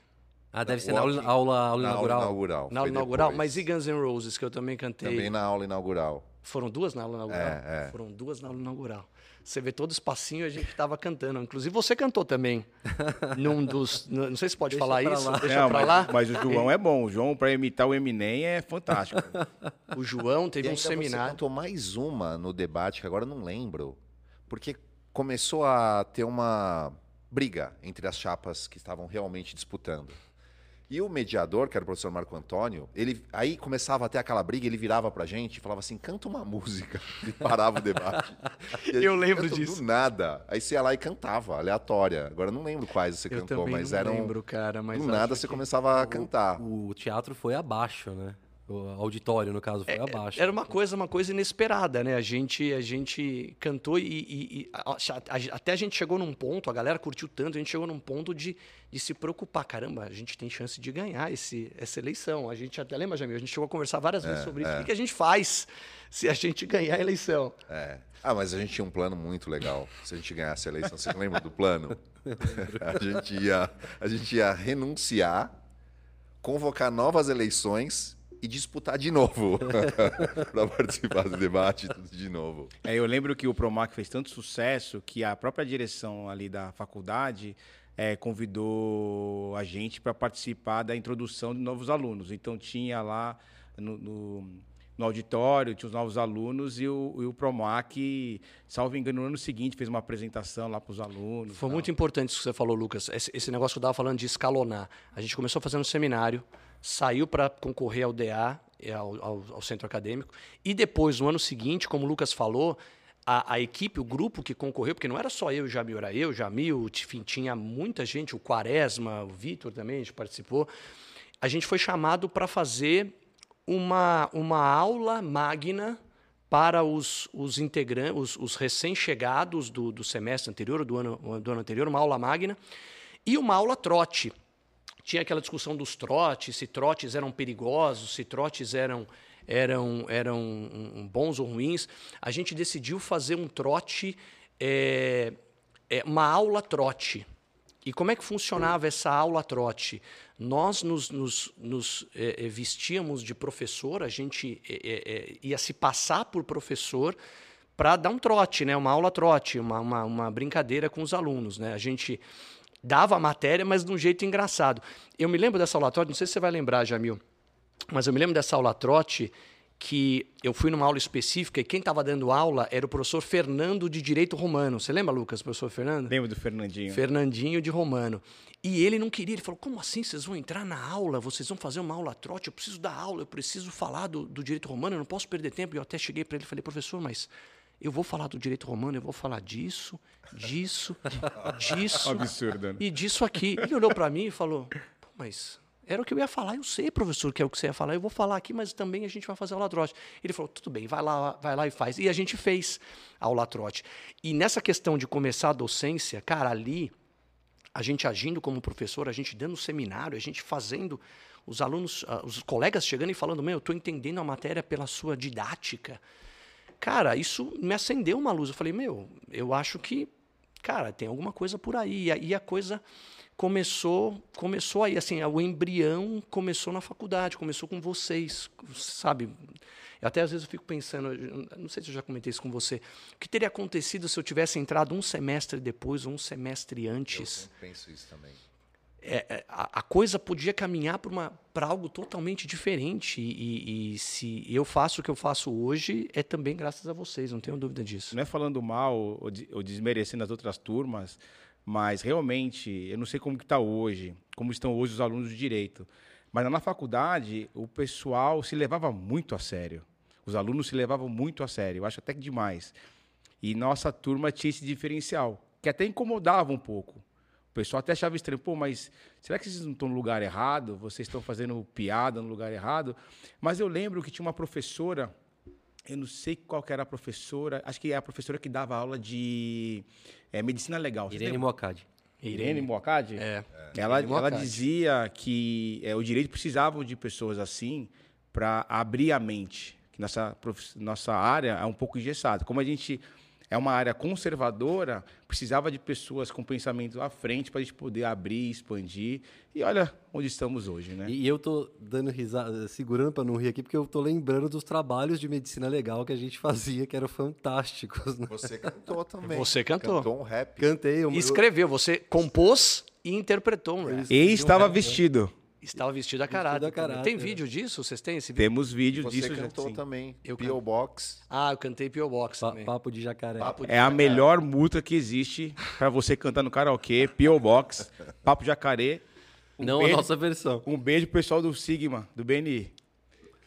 Ah, deve ser na aula, aula, aula na inaugural. Aula inaugural. Na aula inaugural, mas e Guns N' Roses, que eu também cantei? Também na aula inaugural. Foram duas na aula inaugural? É, é. Foram duas na aula inaugural. Você vê todo espacinho a gente estava cantando. Inclusive você cantou também. [laughs] num dos. Não sei se pode Deixa falar isso. Lá. Deixa pra mas, lá. Mas o João é bom. O João, para imitar o Eminem, é fantástico. [laughs] o João teve e um seminário. Você cantou mais uma no debate, que agora eu não lembro. Porque começou a ter uma briga entre as chapas que estavam realmente disputando. E o mediador, que era o professor Marco Antônio, ele aí começava até aquela briga, ele virava pra gente e falava assim: canta uma [laughs] música. E parava o debate. eu lembro disso. Do nada. Aí você ia lá e cantava, aleatória. Agora não lembro quais você eu cantou, mas não eram. lembro, cara. Mas do nada você começava a cantar. O, o teatro foi abaixo, né? O auditório, no caso, foi é, abaixo. Era uma coisa, uma coisa inesperada, né? A gente, a gente cantou e, e, e a, a, até a gente chegou num ponto, a galera curtiu tanto, a gente chegou num ponto de, de se preocupar. Caramba, a gente tem chance de ganhar esse, essa eleição. A gente até lembra, Jamil, a gente chegou a conversar várias é, vezes sobre é. isso. O que a gente faz se a gente ganhar a eleição? É. Ah, mas a gente tinha um plano muito legal. Se a gente ganhasse a eleição, você lembra do plano? [laughs] a, gente ia, a gente ia renunciar, convocar novas eleições e disputar de novo [laughs] para participar do debate tudo de novo. É, eu lembro que o Promac fez tanto sucesso que a própria direção ali da faculdade é, convidou a gente para participar da introdução de novos alunos. Então tinha lá no, no, no auditório, tinha os novos alunos e o, e o Promac, salvo engano, no ano seguinte fez uma apresentação lá para os alunos. Foi muito importante isso que você falou, Lucas. Esse, esse negócio que eu estava falando de escalonar. A gente começou fazendo um seminário saiu para concorrer ao DA, é, ao, ao, ao, centro acadêmico, e depois, no ano seguinte, como o Lucas falou, a, a, equipe, o grupo que concorreu, porque não era só eu o Jamil, era eu, Jamil, enfim, tinha muita gente, o Quaresma, o Vitor também, a gente participou. A gente foi chamado para fazer uma, uma aula magna para os, os integrantes, os, os recém-chegados do, do semestre anterior, do ano, do ano anterior, uma aula magna, e uma aula trote. Tinha aquela discussão dos trotes, se trotes eram perigosos, se trotes eram, eram, eram bons ou ruins. A gente decidiu fazer um trote, é, é, uma aula trote. E como é que funcionava essa aula trote? Nós nos, nos, nos é, vestíamos de professor, a gente é, ia se passar por professor para dar um trote, né? uma aula trote, uma, uma, uma, brincadeira com os alunos. Né? A gente dava a matéria, mas de um jeito engraçado. Eu me lembro dessa aula trote, não sei se você vai lembrar, Jamil, mas eu me lembro dessa aula trote que eu fui numa aula específica e quem estava dando aula era o professor Fernando de Direito Romano. Você lembra, Lucas, professor Fernando? Lembro do Fernandinho. Fernandinho de Romano. E ele não queria, ele falou: como assim vocês vão entrar na aula? Vocês vão fazer uma aula trote? Eu preciso dar aula, eu preciso falar do, do direito romano, eu não posso perder tempo. E eu até cheguei para ele e falei: professor, mas eu vou falar do direito romano, eu vou falar disso, disso, disso. [laughs] Absurdo. Né? E disso aqui. Ele olhou para mim e falou: mas era o que eu ia falar. Eu sei, professor, que é o que você ia falar. Eu vou falar aqui, mas também a gente vai fazer aula trote. Ele falou: tudo bem, vai lá, vai lá e faz. E a gente fez a aula trote. E nessa questão de começar a docência, cara, ali, a gente agindo como professor, a gente dando seminário, a gente fazendo os alunos, ah, os colegas chegando e falando: meu, eu estou entendendo a matéria pela sua didática. Cara, isso me acendeu uma luz. Eu falei: meu, eu acho que, cara, tem alguma coisa por aí. E a, e a coisa começou começou aí assim o embrião começou na faculdade começou com vocês sabe eu até às vezes eu fico pensando não sei se eu já comentei isso com você o que teria acontecido se eu tivesse entrado um semestre depois ou um semestre antes eu penso isso também é, é a, coisa podia caminhar para algo totalmente diferente e, e, se eu faço o que eu faço hoje é também graças a vocês não tenho dúvida disso não é falando mal ou, ou desmerecendo as outras turmas mas realmente, eu não sei como está hoje, como estão hoje os alunos de direito. Mas na faculdade, o pessoal se levava muito a sério. Os alunos se levavam muito a sério, eu acho até que demais. E nossa turma tinha esse diferencial, que até incomodava um pouco. O pessoal até achava estranho, pô, mas será que vocês não estão no lugar errado? Vocês estão fazendo piada no lugar errado? Mas eu lembro que tinha uma professora, eu não sei qual era a professora, acho que é a professora que dava aula de é, medicina legal. Irene Moacadi. Irene Moacadi? É. Ela, ela dizia que é, o direito precisava de pessoas assim para abrir a mente. Que nossa, nossa área é um pouco engessada. Como a gente é uma área conservadora, precisava de pessoas com pensamento à frente para a gente poder abrir, expandir. E olha onde estamos hoje, né? E eu tô dando risada, segurando para não rir aqui, porque eu tô lembrando dos trabalhos de medicina legal que a gente [laughs] fazia, que eram fantásticos. Né? Você cantou também. Você cantou. Cantou um rap. Cantei. Eu, Escreveu, você compôs e interpretou um rap. E estava um vestido. Estava vestido a caráter. Vestido a caráter. Tem vídeo disso? Vocês têm esse vídeo? Temos vídeo Você disso. Você cantou também. Eu P.O. Box. Ah, eu cantei P.O. Box pa também. Papo de jacaré. Papo de é jacaré. a melhor multa que existe para você cantar no karaokê. P.O. Box, Papo de Jacaré. Um Não beijo, a nossa versão. Um beijo pro pessoal do Sigma, do BNI.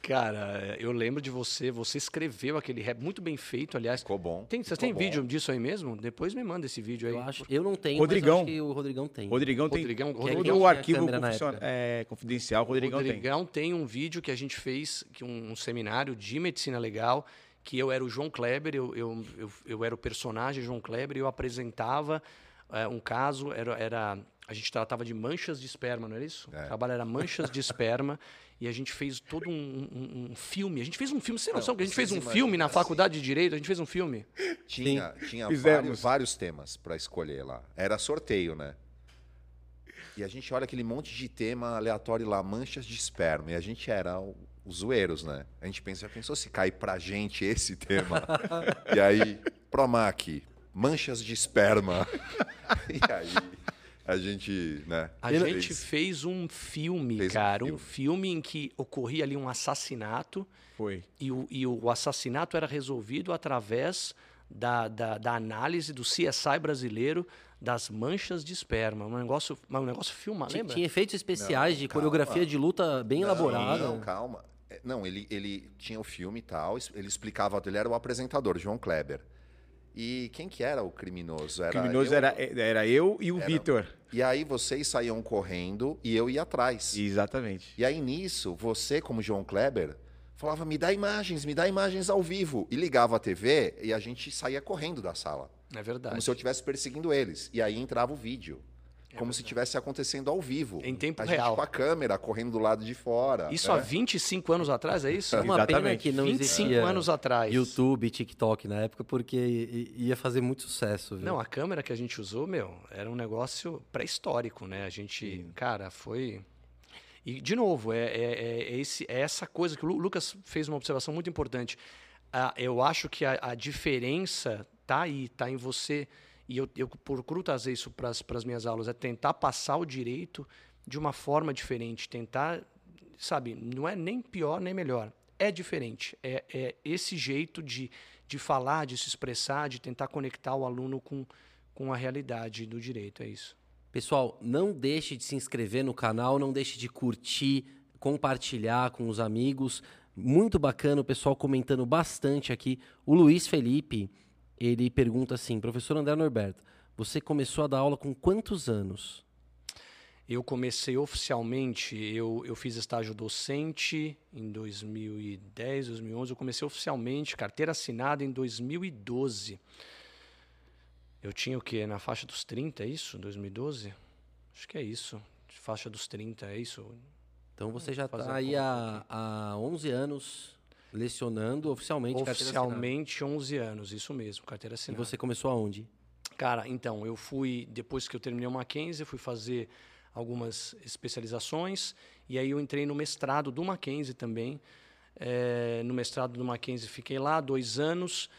Cara, eu lembro de você, você escreveu aquele rap muito bem feito, aliás. Ficou bom. Tem, você Ficou tem bom. vídeo disso aí mesmo? Depois me manda esse vídeo aí. Eu acho, eu não tenho, Rodrigão. mas o Rodrigão tem. Rodrigão tem. Rodrigão, todo Rodrigão o arquivo confidencial, é, confidencial, Rodrigão, Rodrigão tem. tem um vídeo que a gente fez, que um, um seminário de medicina legal, que eu era o João Kleber, eu, eu, eu, eu era o personagem João Kleber, e eu apresentava é, um caso, era, era a gente tratava de manchas de esperma, não era isso? É. O trabalho era manchas de esperma. [laughs] E a gente fez todo um, um, um, filme. A gente fez um filme, sem noção, que a gente fez um filme na faculdade de Direito, a gente fez um filme. Tinha, tinha [laughs] vários, vários temas para escolher lá. Era sorteio, né? E a gente olha aquele monte de tema aleatório lá, manchas de esperma. E a gente era o, os zoeiros, né? A gente pensa, já pensou se cair pra gente esse tema? [laughs] e aí, Promac, manchas de esperma. [laughs] e aí a gente, né? A gente fez um filme, Fez um cara, um filme. filme em que ocorria ali um assassinato Foi. e o, e o assassinato era resolvido através da, da, da análise do CSI brasileiro das manchas de esperma. Um negócio, um negócio filmado, Tinha, lembra? tinha efeitos especiais Não, de calma. coreografia de luta bem elaborada. Não, calma. É, Não, ele, ele tinha o filme e tal, ele explicava, ele era o apresentador, João Kleber. E quem que era o criminoso? O Era criminoso eu- era, era eu e o Era- Vitor. E aí vocês saíam correndo e eu ia atrás. Exatamente. E aí nisso, você, como João Kleber, Falava, me dá imagens, me dá imagens ao vivo. E ligava a TV e a gente saía correndo da sala. É verdade. Como se eu estivesse perseguindo eles. E aí entrava o vídeo. Como se estivesse acontecendo ao vivo. É Em tempo a real. Gente com a câmera correndo do lado de fora. Isso né? há 25 anos atrás, é isso? [laughs] Uma pena que não 25 existia anos atrás. YouTube, TikTok na época, porque ia fazer muito sucesso. Viu? Não, a câmera que a gente usou, meu, era um negócio pré-histórico, né? A gente, cara, foi. E, de novo, é, é- é- é esse, é essa coisa que o Lu- Lucas fez uma observação muito importante. Ah, eu acho que a, a diferença tá aí, tá em você. E eu, eu procuro trazer isso para as minhas aulas, é tentar passar o direito de uma forma diferente, tentar, sabe, não é nem pior nem melhor, é diferente. É, é esse jeito de, de falar, de se expressar, de tentar conectar o aluno com, com a realidade do direito, é isso. Pessoal, não deixe de se inscrever no canal, não deixe de curtir, compartilhar com os amigos. Muito bacana o pessoal comentando bastante aqui. O Luiz Felipe, ele pergunta assim: professor André Norberto, você começou a dar aula com quantos anos? Eu comecei oficialmente, eu, eu fiz estágio docente em 2010, 2011. Eu comecei oficialmente, carteira assinada em 2012. Eu tinha o quê? Na faixa dos 30, é isso? 2012? Acho que é isso. Faixa dos 30, é isso? Então você já está aí há, há 11 anos lecionando oficialmente. Oficialmente 11 anos, isso mesmo, carteira E assinada. você começou aonde? Cara, então, eu fui, depois que eu terminei o Mackenzie, eu fui fazer algumas especializações, e aí eu entrei no mestrado do Mackenzie também. Eh, no mestrado do Mackenzie fiquei lá dois anos,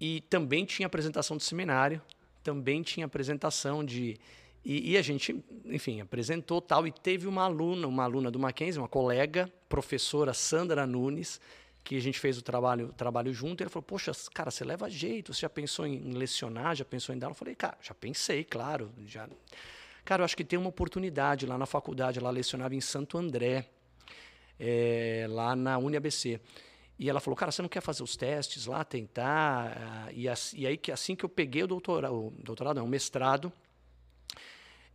e também tinha apresentação de seminário, também tinha apresentação de... E, e a gente, enfim, apresentou tal, e teve uma aluna, uma aluna do Mackenzie, uma colega, professora Sandra Nunes, que a gente fez o trabalho, trabalho junto, e ela falou, poxa, cara, você leva jeito, você já pensou em lecionar, já pensou em dar? Eu falei, cara, já pensei, claro, já... Cara, eu acho que tem uma oportunidade lá na faculdade, ela lecionava em Santo André, eh, lá na UniABC. E ela falou, cara, você não quer fazer os testes lá, tentar? Ah, E, as- e aí, que assim que eu peguei o doutorado, doutorado não, o mestrado,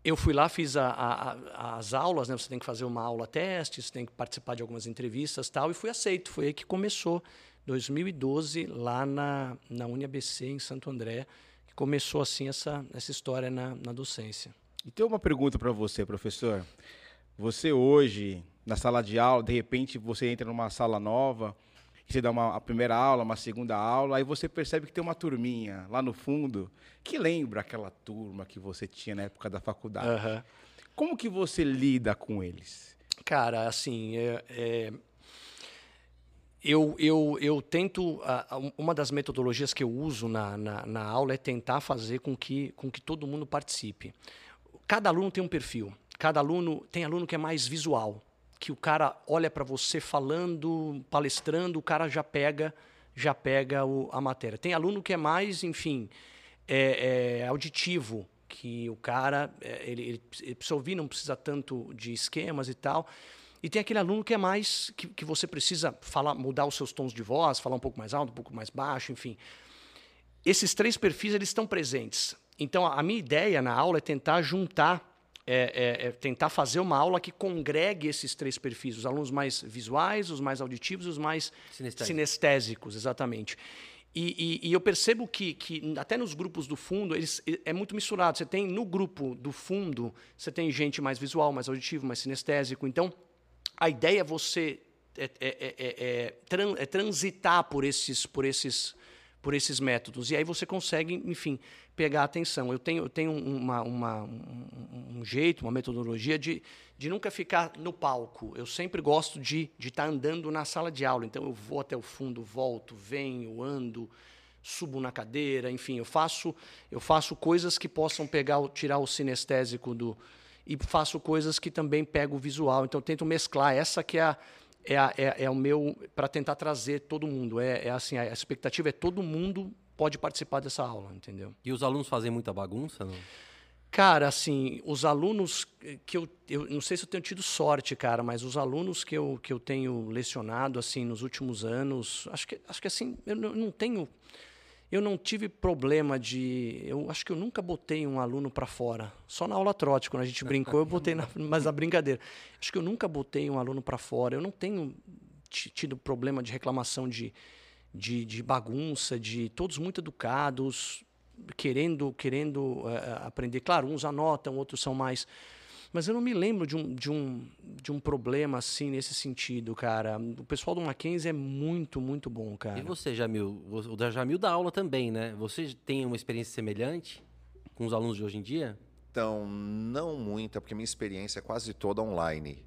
eu fui lá, fiz a- a- as aulas, né? Você tem que fazer uma aula teste, você tem que participar de algumas entrevistas tal, e fui aceito. Foi aí que começou, 2012, lá na, na UniABC, em Santo André, que começou assim essa, essa história na, na docência. E tem uma pergunta para você, professor. Você hoje, na sala de aula, de repente você entra numa sala nova, você dá uma, a primeira aula, uma segunda aula, aí você percebe que tem uma turminha lá no fundo que lembra aquela turma que você tinha na época da faculdade. Aham. Como que você lida com eles? Cara, assim, é, é, eu, eu, eu tento. uma das metodologias que eu uso na, na, na aula é tentar fazer com que, com que todo mundo participe. Cada aluno tem um perfil. Cada aluno. Tem aluno que é mais visual, que o cara olha para você falando, palestrando, o cara já pega já pega o- a matéria. Tem aluno que é mais, enfim, é, é auditivo, que o cara é, ele, ele, ele precisa ouvir, não precisa tanto de esquemas e tal. E tem aquele aluno que é mais que, que você precisa falar, mudar os seus tons de voz, falar um pouco mais alto, um pouco mais baixo, enfim. Esses três perfis eles estão presentes. Então a minha ideia na aula é tentar juntar, é, é- é tentar fazer uma aula que congregue esses três perfis, os alunos mais visuais, os mais auditivos, os mais Sinestésicos. sinestésicos, exatamente. E, e- e eu percebo que, que até nos grupos do fundo eles, é muito misturado. Você tem no grupo do fundo, você tem gente mais visual, mais auditivo, mais sinestésico. Então, a ideia é você é, é- é- é- é é transitar por esses, por, esses, por esses métodos. E aí você consegue, enfim, pegar atenção. Eu tenho, eu tenho uma, uma- um, um jeito, uma metodologia de, de nunca ficar no palco. Eu sempre gosto de estar andando na sala de aula. Então eu vou até o fundo, volto, venho, ando, subo na cadeira, enfim, eu faço, eu faço coisas que possam pegar, tirar o sinestésico do e faço coisas que também pego o visual. Então tento mesclar essa que é a, é, é- é o meu para tentar trazer todo mundo. É, é assim, a expectativa é todo mundo pode participar dessa aula, entendeu? E os alunos fazem muita bagunça? Não? Cara, assim, os alunos que eu, eu não sei se eu tenho tido sorte, cara, mas os alunos que eu, que eu tenho lecionado assim nos últimos anos, acho que acho que assim, eu não, tenho eu não tive problema de, eu acho que eu nunca botei um aluno para fora. Só na aula trote, quando a gente brincou, eu botei na, [laughs] mas a brincadeira. Acho que eu nunca botei um aluno para fora. Eu não tenho tido problema de reclamação de, de, de bagunça, de todos muito educados, querendo querendo uh, aprender. Claro, uns anotam, outros são mais. Mas eu não me lembro de um, de, um, de um problema assim nesse sentido, cara. O pessoal do Mackenzie é muito, muito bom, cara. E você, Jamil? O da Jamil dá aula também, né? Você tem uma experiência semelhante com os alunos de hoje em dia? Então, não muita, porque minha experiência é quase toda online.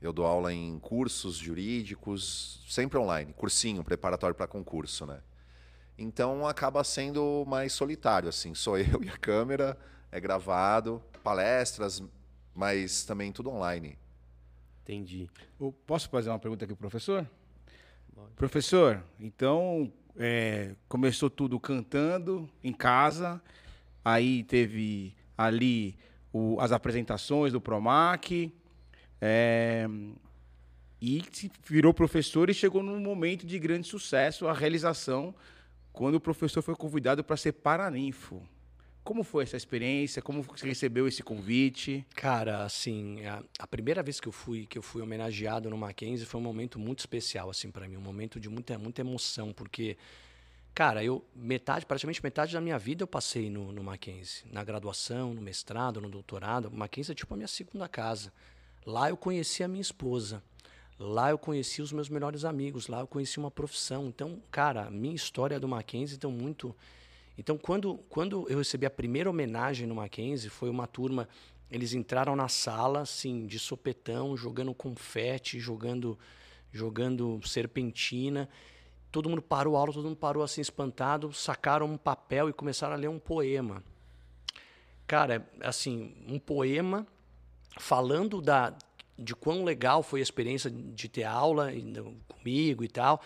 Eu dou aula em cursos jurídicos, sempre online, cursinho preparatório para concurso, né? Então acaba sendo mais solitário, assim. Sou [laughs] eu e a câmera, é gravado, palestras, mas também tudo online. Entendi. Eu posso fazer uma pergunta aqui pro professor? Pode. Professor, então é, começou tudo cantando em casa, aí teve ali o, as apresentações do Promac, é, e virou professor e chegou num momento de grande sucesso, a realização, quando o professor foi convidado para ser paraninfo. Como foi essa experiência? Como você recebeu esse convite? Cara, assim, a, a, primeira vez que eu fui que eu fui homenageado no Mackenzie foi um momento muito especial assim para mim, um momento de muita muita emoção, porque cara, eu metade, praticamente metade da minha vida eu passei no, no Mackenzie, na graduação, no mestrado, no doutorado. O Mackenzie é tipo a minha segunda casa. Lá eu conheci a minha esposa. Lá eu conheci os meus melhores amigos, lá eu conheci uma profissão. Então, cara, a minha história do Mackenzie então muito então, quando, quando eu recebi a primeira homenagem no Mackenzie, foi uma turma. Eles entraram na sala, assim, de sopetão, jogando confete, jogando, jogando serpentina. Todo mundo parou a aula, todo mundo parou assim, espantado, sacaram um papel e começaram a ler um poema. Cara, assim, um poema falando da, de quão legal foi a experiência de ter aula comigo e tal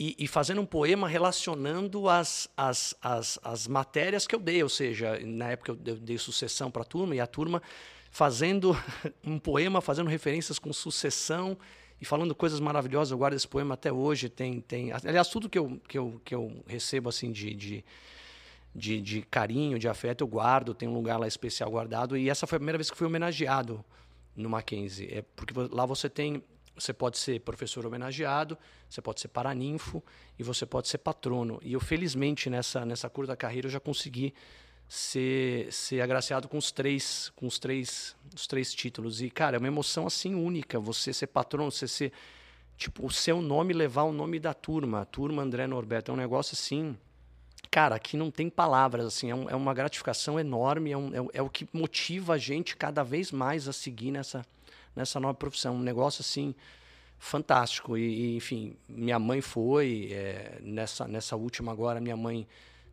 e, e, fazendo um poema relacionando as, as, as, as matérias que eu dei, ou seja, na época eu dei sucessão para a turma, e a turma fazendo [laughs] um poema, fazendo referências com sucessão e falando coisas maravilhosas. Eu guardo esse poema até hoje. Tem, tem, aliás, tudo que eu, que eu, que eu recebo assim de, de, de, de carinho, de afeto, eu guardo. Tem um lugar lá especial guardado. E essa foi a primeira vez que fui homenageado no Mackenzie. É porque lá você tem você pode ser professor homenageado, você pode ser paraninfo e você pode ser patrono. E eu, felizmente, nessa, nessa curta carreira, eu já consegui ser, ser agraciado com os três com os três os três títulos. E, cara, é uma emoção assim única. Você ser patrono, você ser. Tipo, o seu nome levar o nome da turma. Turma André Norberto. É um negócio assim. Cara, aqui não tem palavras, assim, é, um, é uma gratificação enorme, é, um, é, é o que motiva a gente cada vez mais a seguir nessa, nessa nova profissão. Um negócio assim fantástico. E, e enfim, minha mãe foi é, nessa nessa última agora. Minha mãe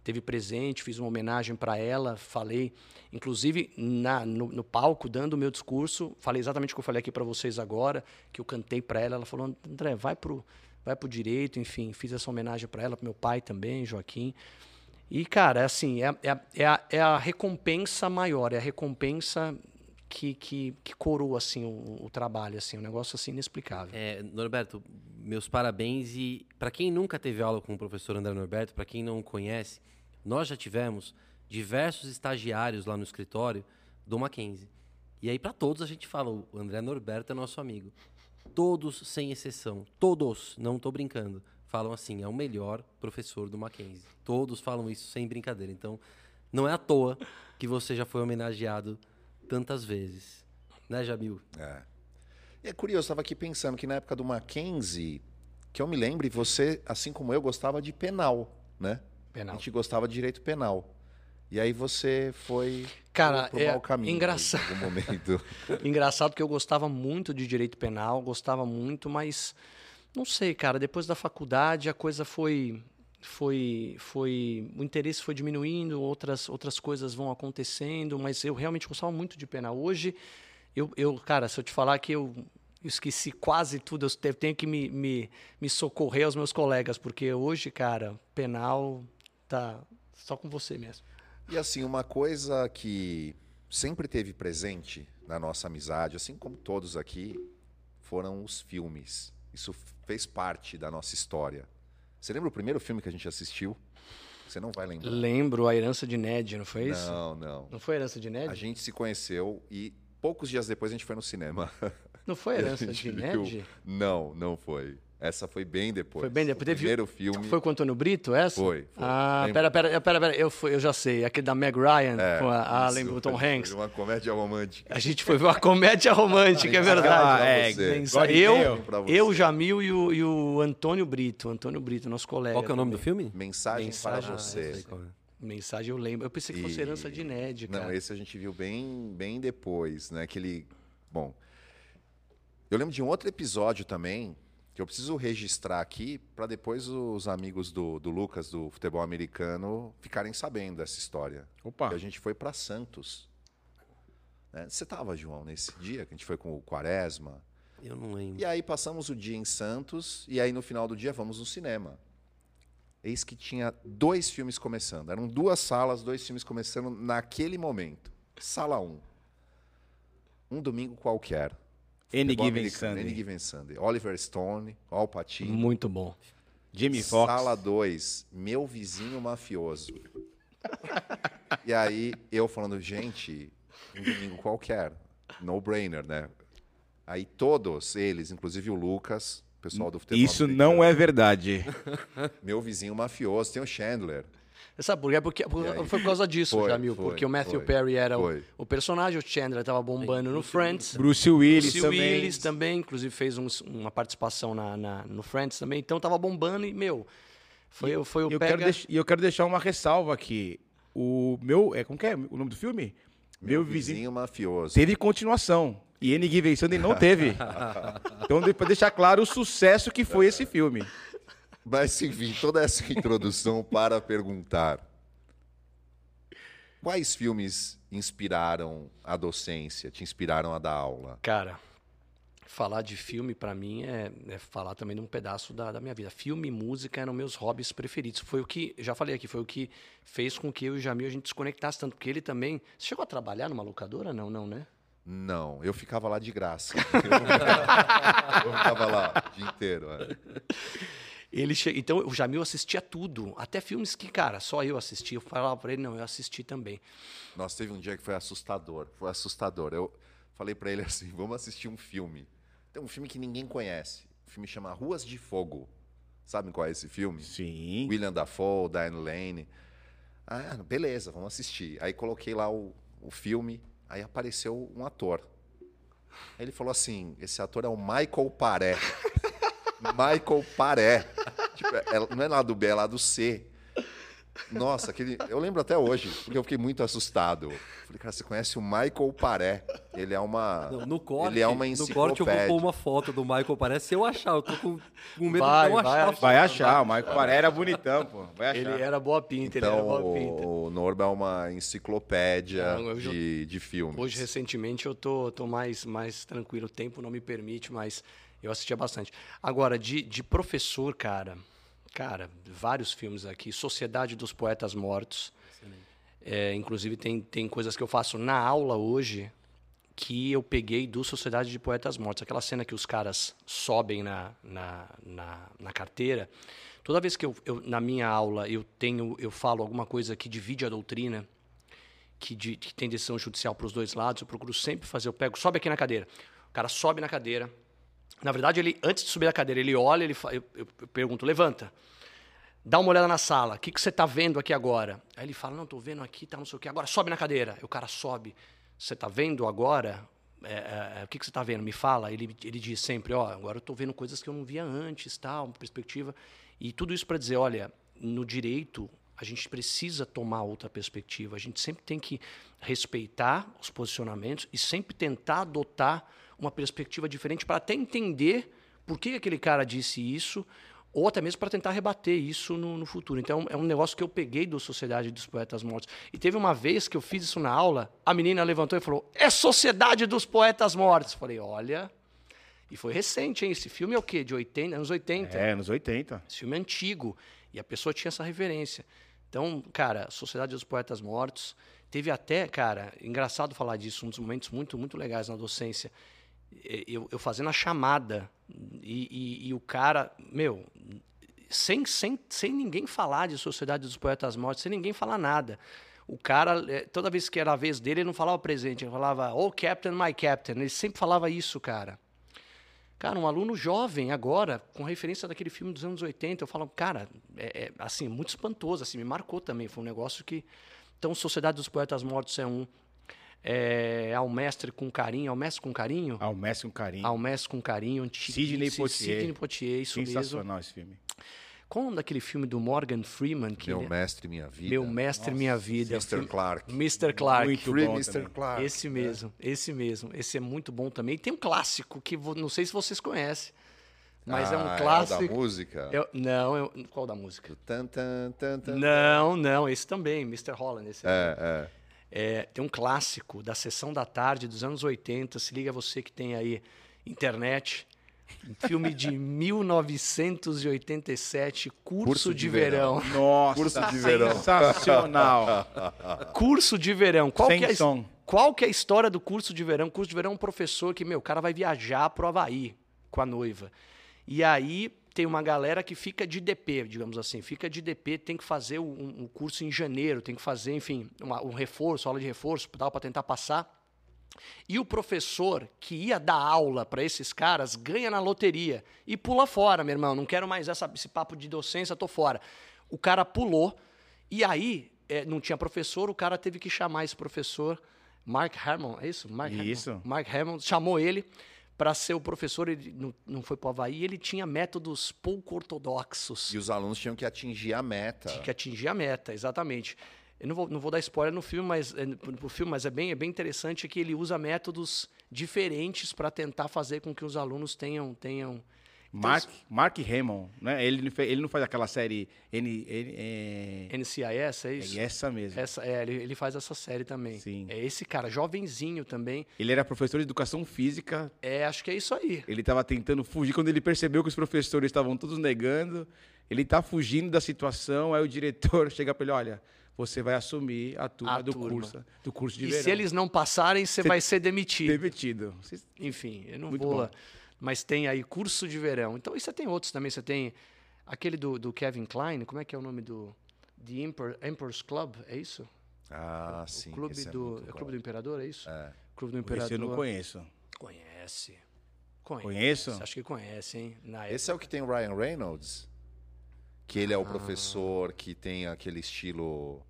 teve presente, fiz uma homenagem para ela, falei, inclusive na, no, no, palco, dando o meu discurso, falei exatamente o que eu falei aqui para vocês agora, que eu cantei para ela. Ela falou: André, vai pro vai pro direito, enfim, fiz essa homenagem para ela, para meu pai também, Joaquim. E, cara, assim, é, é, é, a, é a recompensa maior, é a recompensa que, que, que coroa assim o, o, trabalho, assim, um negócio assim inexplicável. É, Norberto, meus parabéns e para quem nunca teve aula com o professor André Norberto, para quem não o conhece, nós já tivemos diversos estagiários lá no escritório do Mackenzie. E aí para todos a gente fala, o André Norberto é nosso amigo. Todos sem exceção, todos, não estou brincando, falam assim, é o melhor professor do Mackenzie. Todos falam isso sem brincadeira. Então, não é à toa que você já foi homenageado tantas vezes. Né, Jamil? É. E é curioso, eu estava aqui pensando que na época do Mackenzie, que eu me lembre, você, assim como eu, gostava de penal, né? Penal. A gente gostava de direito penal. E aí você foi Cara, pro é caminho engraçado. algum momento. [laughs] engraçado que eu gostava muito de direito penal, gostava muito, mas não sei, cara, depois da faculdade a coisa foi foi foi o interesse foi diminuindo outras outras coisas vão acontecendo mas eu realmente gostava muito de penal hoje eu, eu cara se eu te falar que eu esqueci quase tudo eu tenho que me, me, me socorrer aos meus colegas porque hoje cara penal tá só com você mesmo e assim uma coisa que sempre teve presente na nossa amizade assim como todos aqui foram os filmes isso fez parte da nossa história você lembra o primeiro filme que a gente assistiu? Você não vai lembrar. Lembro, A Herança de Ned, não foi isso? Não, não. Não foi A Herança de Ned? A gente se conheceu e poucos dias depois a gente foi no cinema. Não foi A [laughs] Herança a de Ned? Não, não foi. Essa foi bem depois. Foi bem depois. O Teve- primeiro filme. Foi com o Antônio Brito, essa? Foi, foi. Ah, Lembra? pera, pera, pera, pera. Eu, fui- eu já sei. Aquele da Meg Ryan, É, com a, ah, isso, lembra o Tom foi Hanks. Uma comédia romântica. A gente foi ver uma comédia romântica, é Ah, verdade. é, Mensa- God eu, eu, o Jamil e o, e o Antônio Brito. Antônio Brito, nosso colega. Qual que é o nome do também. filme? Mensagem, Mensagem- para Ah, você. é. Mensagem eu lembro. Eu pensei que fosse E- herança de Ned, cara. Não, esse a gente viu bem, bem depois, né? Que ele... Bom, eu lembro de um outro episódio também que eu preciso registrar aqui para depois os amigos do, do Lucas do futebol americano ficarem sabendo dessa história. Opa. Que a gente foi para Santos. né? Você estava, João, nesse dia que a gente foi com o Quaresma? Eu não lembro. E aí passamos o dia em Santos e aí no final do dia vamos no cinema. Eis que tinha dois filmes começando. Eram duas salas, dois filmes começando naquele momento. Sala 1. Um domingo qualquer. Any Given Sunday. Any Given Sunday. Oliver Stone, Al Pacino. Muito bom. Jimmy Fox. Sala 2, meu vizinho mafioso. e aí eu falando, gente, um domingo qualquer. No brainer, né? Aí todos eles, inclusive o Lucas, o pessoal do futebol. Isso americano, não é verdade. Meu vizinho mafioso, tem o Chandler. Sabe por quê? Porque, E aí? foi por causa disso, Foi, Jamil. foi, porque o Matthew foi, Perry era o, o personagem, o Chandler tava bombando no Friends. Bruce Willis Bruce também. Willis também, inclusive fez uns- uma participação na, na- no Friends também. Então tava bombando e, meu, foi, foi o E eu, pega... quero deix- e eu quero deixar uma ressalva aqui. O meu. É, como que é o nome do filme? Meu, Meu vizinho. vizinho mafioso. Teve continuação. E N. Given Sunday não teve. [laughs] então, pra deixar claro o sucesso que foi esse filme. Mas, enfim, toda essa [laughs] introdução para perguntar: quais filmes inspiraram a docência, te inspiraram a dar aula? Cara, falar de filme pra mim é, é falar também de um pedaço da, da minha vida. Filme e música eram meus hobbies preferidos. Foi o que, já falei aqui, foi o que fez com que eu e o Jamil a gente desconectasse tanto. Porque ele também... Você chegou a trabalhar numa locadora? Não, não, né? Não, eu ficava lá de graça. Eu, [laughs] eu ficava lá o dia inteiro. é. Ele che... Então, o Jamil assistia tudo. Até filmes que, cara, só eu assisti. Eu falava pra ele, não, eu assisti também. Nossa, teve um dia que foi assustador. Foi assustador. Eu falei pra ele [laughs] assim: vamos assistir um filme. Tem um filme que ninguém conhece. O filme chama Ruas de Fogo. Sabem qual é esse filme? Sim. William Dafoe, Diane Lane. Ah, beleza, vamos assistir. Aí coloquei lá o, o filme, aí apareceu um ator. Aí ele falou assim: esse ator é o Michael Paré. [laughs] Michael Paré. Tipo, é- não é lá do B, é lá do C. Nossa, aquele. Eu lembro até hoje, porque eu fiquei muito assustado. Falei, cara, você conhece o Michael Paré? Ele é uma. No, no corte, ele é uma no corte eu enciclopédia. vou pôr uma foto do Michael, parece se eu achar. Eu tô com, com medo Vai, de não vai achar. a achar. foto. Vai achar, o Michael Paré era bonitão, pô. Vai achar. Ele era boa pinta, ele era Então, boa pinta. o Norba é uma enciclopédia Não, eu já- de, de filmes. Hoje, recentemente, eu tô, tô mais, mais tranquilo. O tempo não me permite, mas eu assistia bastante. Agora, de, de professor, cara, cara, vários filmes aqui. Sociedade dos Poetas Mortos. É, inclusive, tem, tem coisas que eu faço na aula hoje que eu peguei do Sociedade de Poetas Mortos. Aquela cena que os caras sobem na, na, na, na carteira. Toda vez que eu, eu, na minha aula, eu tenho, eu falo alguma coisa que divide a doutrina, que, de- que tem decisão judicial para os dois lados, eu procuro sempre fazer, eu pego, sobe aqui na cadeira. O cara sobe na cadeira. Na verdade, ele antes de subir na cadeira, ele olha, ele eu, eu- eu pergunto, levanta. Dá uma olhada na sala. O que, que você está vendo aqui agora? Aí ele fala, não, estou vendo aqui, tá não sei o quê. Agora sobe na cadeira. O cara sobe. Você está vendo agora? É, é, é, o que, que você está vendo? Me fala. Ele, ele diz sempre, ó, agora eu estou vendo coisas que eu não via antes, tal, uma perspectiva. E tudo isso para dizer, olha, no direito a gente precisa tomar outra perspectiva. A gente sempre tem que respeitar os posicionamentos e sempre tentar adotar uma perspectiva diferente para até entender por que aquele cara disse isso, ou até mesmo para tentar rebater isso no, no futuro. Então, é um negócio que eu peguei do Sociedade dos Poetas Mortos. E teve uma vez que eu fiz isso na aula, a menina levantou e falou: É Sociedade dos Poetas Mortos. Falei: Olha. E foi recente, hein? Esse filme é o quê? De 80, anos 80. É, anos 80. Esse filme é antigo. E a pessoa tinha essa referência. Então, cara, Sociedade dos Poetas Mortos. Teve até, cara, engraçado falar disso, um dos momentos muito, muito legais na docência. Eu, eu fazendo a chamada e, e- e o cara, meu, sem, sem, sem ninguém falar de Sociedade dos Poetas Mortos, sem ninguém falar nada. O cara, eh, toda vez que era a vez dele, ele não falava presente, ele falava, oh, Captain, my Captain. Ele sempre falava isso, cara. Cara, um aluno jovem agora, com referência daquele filme dos anos 80, eu falo, cara, é, é assim, muito espantoso, assim, me marcou também. Foi um negócio que. Então, Sociedade dos Poetas Mortos é um. É, ao mestre com carinho, ao mestre com carinho? Ao mestre com carinho. Ao mestre com carinho. Sidney Poitier. Sidney Poitier, isso Sensacional mesmo. esse filme. Qual o nome daquele filme do Morgan Freeman? Que Meu ele- mestre, minha vida. Meu mestre, minha vida. Mr. Filme- Clark. Mr. Clark. Muito Free bom Mr. também. Clark. Esse mesmo, esse mesmo. Esse é muito bom também. E tem um clássico que vo- não sei se vocês conhecem, mas é Ah, um o da clássico. música? Eu- não, eu- qual da música? Tan, tan, tan, tan. Não, não, esse também, Mr. Holland. Esse É, é. É, tem um clássico da sessão da tarde dos anos 80. Se liga você que tem aí internet. Um filme de [laughs] 1987, Curso, Curso de, de Verão. [laughs] Nossa, Curso de verão. sensacional. Curso de Verão. Qual Sem que, é som. qual que é a história do curso de verão? O curso de verão é um professor que, meu, o cara vai viajar pro Havaí com a noiva. E aí tem uma galera que fica de DP, digamos assim, fica de DP, tem que fazer um, um curso em janeiro, tem que fazer, enfim, uma- um reforço, aula de reforço, tal, para tentar passar. E o professor que ia dar aula para esses caras ganha na loteria e pula fora, meu irmão. Não quero mais essa- esse papo de docência, tô fora. O cara pulou e aí eh, não tinha professor, o cara teve que chamar esse professor, Mark Hammond, é isso? Mark Isso. Hammond. Mark Hammond chamou ele para ser o professor, ele não, não foi para o Havaí, ele tinha métodos pouco ortodoxos E os alunos tinham que atingir a meta. que atingir a meta, exatamente. Eu não vou, não vou dar spoiler no filme, mas é, no- no filme, mas é bem, é bem interessante que ele usa métodos diferentes para tentar fazer com que os alunos tenham tenham Mark, Mark Hamill, né? Ele, ele não faz aquela série N, N, é, NCIS, é isso? é essa mesmo. Essa, é, ele, ele faz essa série também. Sim. É esse cara, jovenzinho também. Ele era professor de educação física. É, acho que é isso aí. Ele estava tentando fugir quando ele percebeu que os professores estavam todos negando. Ele está fugindo da situação. Aí o diretor [laughs] chega para ele: olha, você vai assumir a turma, A do, turma. Curso, do curso de E verão. se eles não passarem, você Você- vai ser demitido. Demitido. Enfim, eu não Muito vou bom. Mas tem aí curso de verão. Então, e você tem outros também. Você tem aquele do, do Kevin Klein, como é que é o nome do. The Emperor, Emperor's Club, é isso? Ah, sim. o clube esse é do. É o bom. Clube do Imperador, é isso? É. Clube do Esse Imperador. eu não conheço. Conhece. Conhece. Conheço? Acho que conhece, hein? Na época. Esse é o que tem o Ryan Reynolds? Que Ah. ele é o professor que tem aquele estilo.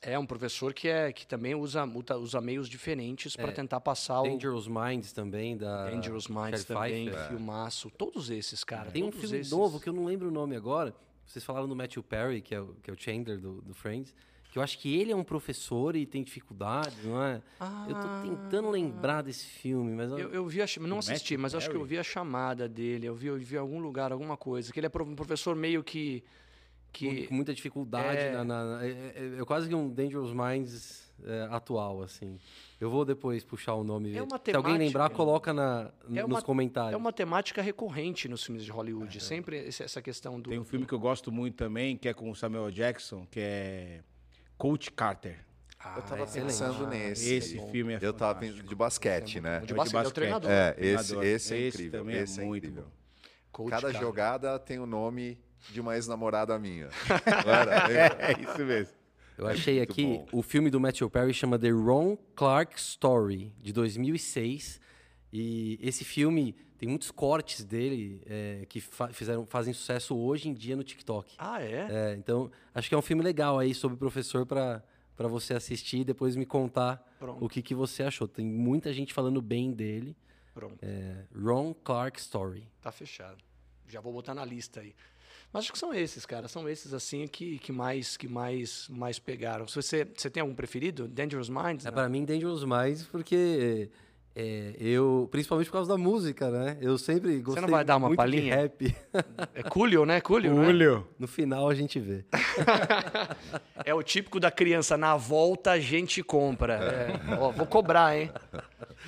É um professor que, é, que também usa, usa, usa meios diferentes para É. tentar passar o Dangerous Minds também, da Dangerous Minds Michelle também, Pfeiffer. filmaço. Todos esses, cara. Tem um filme esses. novo que eu não lembro o nome agora. Vocês falaram do Matthew Perry, que é o, que é o Chandler do, do Friends. Que eu acho que ele é um professor e tem dificuldade, não é? Eu tô tentando lembrar desse filme, mas... Eu, eu vi a, não assisti, Matthew mas acho que eu vi a chamada dele. Eu vi, eu vi em algum lugar, alguma coisa. Que ele é um professor meio que. Que com muita dificuldade. É. Na, na- na- é, é- é quase que um Dangerous Minds é, atual, assim. Eu vou depois puxar o nome. É uma Se alguém temática- lembrar, coloca na, É nos uma- comentários. é uma temática recorrente nos filmes de Hollywood. Sempre esse- essa questão do. Tem um filme que eu gosto muito também, que é com o Samuel Jackson, que é Coach Carter. Ah, Eu tava excelente. pensando nesse. Esse filme é Eu tava pensando de basquete, né? De basquete, é o treinador. É, esse, esse é Esse incrível. também é esse é muito incrível. Coach, Cada jogada tem o nome de uma ex-namorada minha. [laughs] Era? É isso mesmo. Eu achei Muito aqui, bom. o filme do Matthew Perry chama The Ron Clark Story, de 2006. E esse filme tem muitos cortes dele é, que fa- fizeram, fazem sucesso hoje em dia no TikTok. Ah, é? É, então, acho que é um filme legal aí sobre professor para para você assistir e depois me contar Pronto. o que, que você achou. Tem muita gente falando bem dele. Pronto. É, Ron Clark Story. Tá fechado. Já vou botar na lista aí. Mas acho que são esses, cara. São esses, assim, que, que mais que mais mais pegaram. Se você, você tem algum preferido? Dangerous Minds? É Não? para mim Dangerous mais porque é, eu, principalmente por causa da música, né? Eu sempre gostei não vai dar uma palhinha? de rap. É Coolio, né? Coolio, né? Julio. No final a gente vê. [laughs] É o típico da criança. Na volta a gente compra. É. Ó, vou cobrar, hein?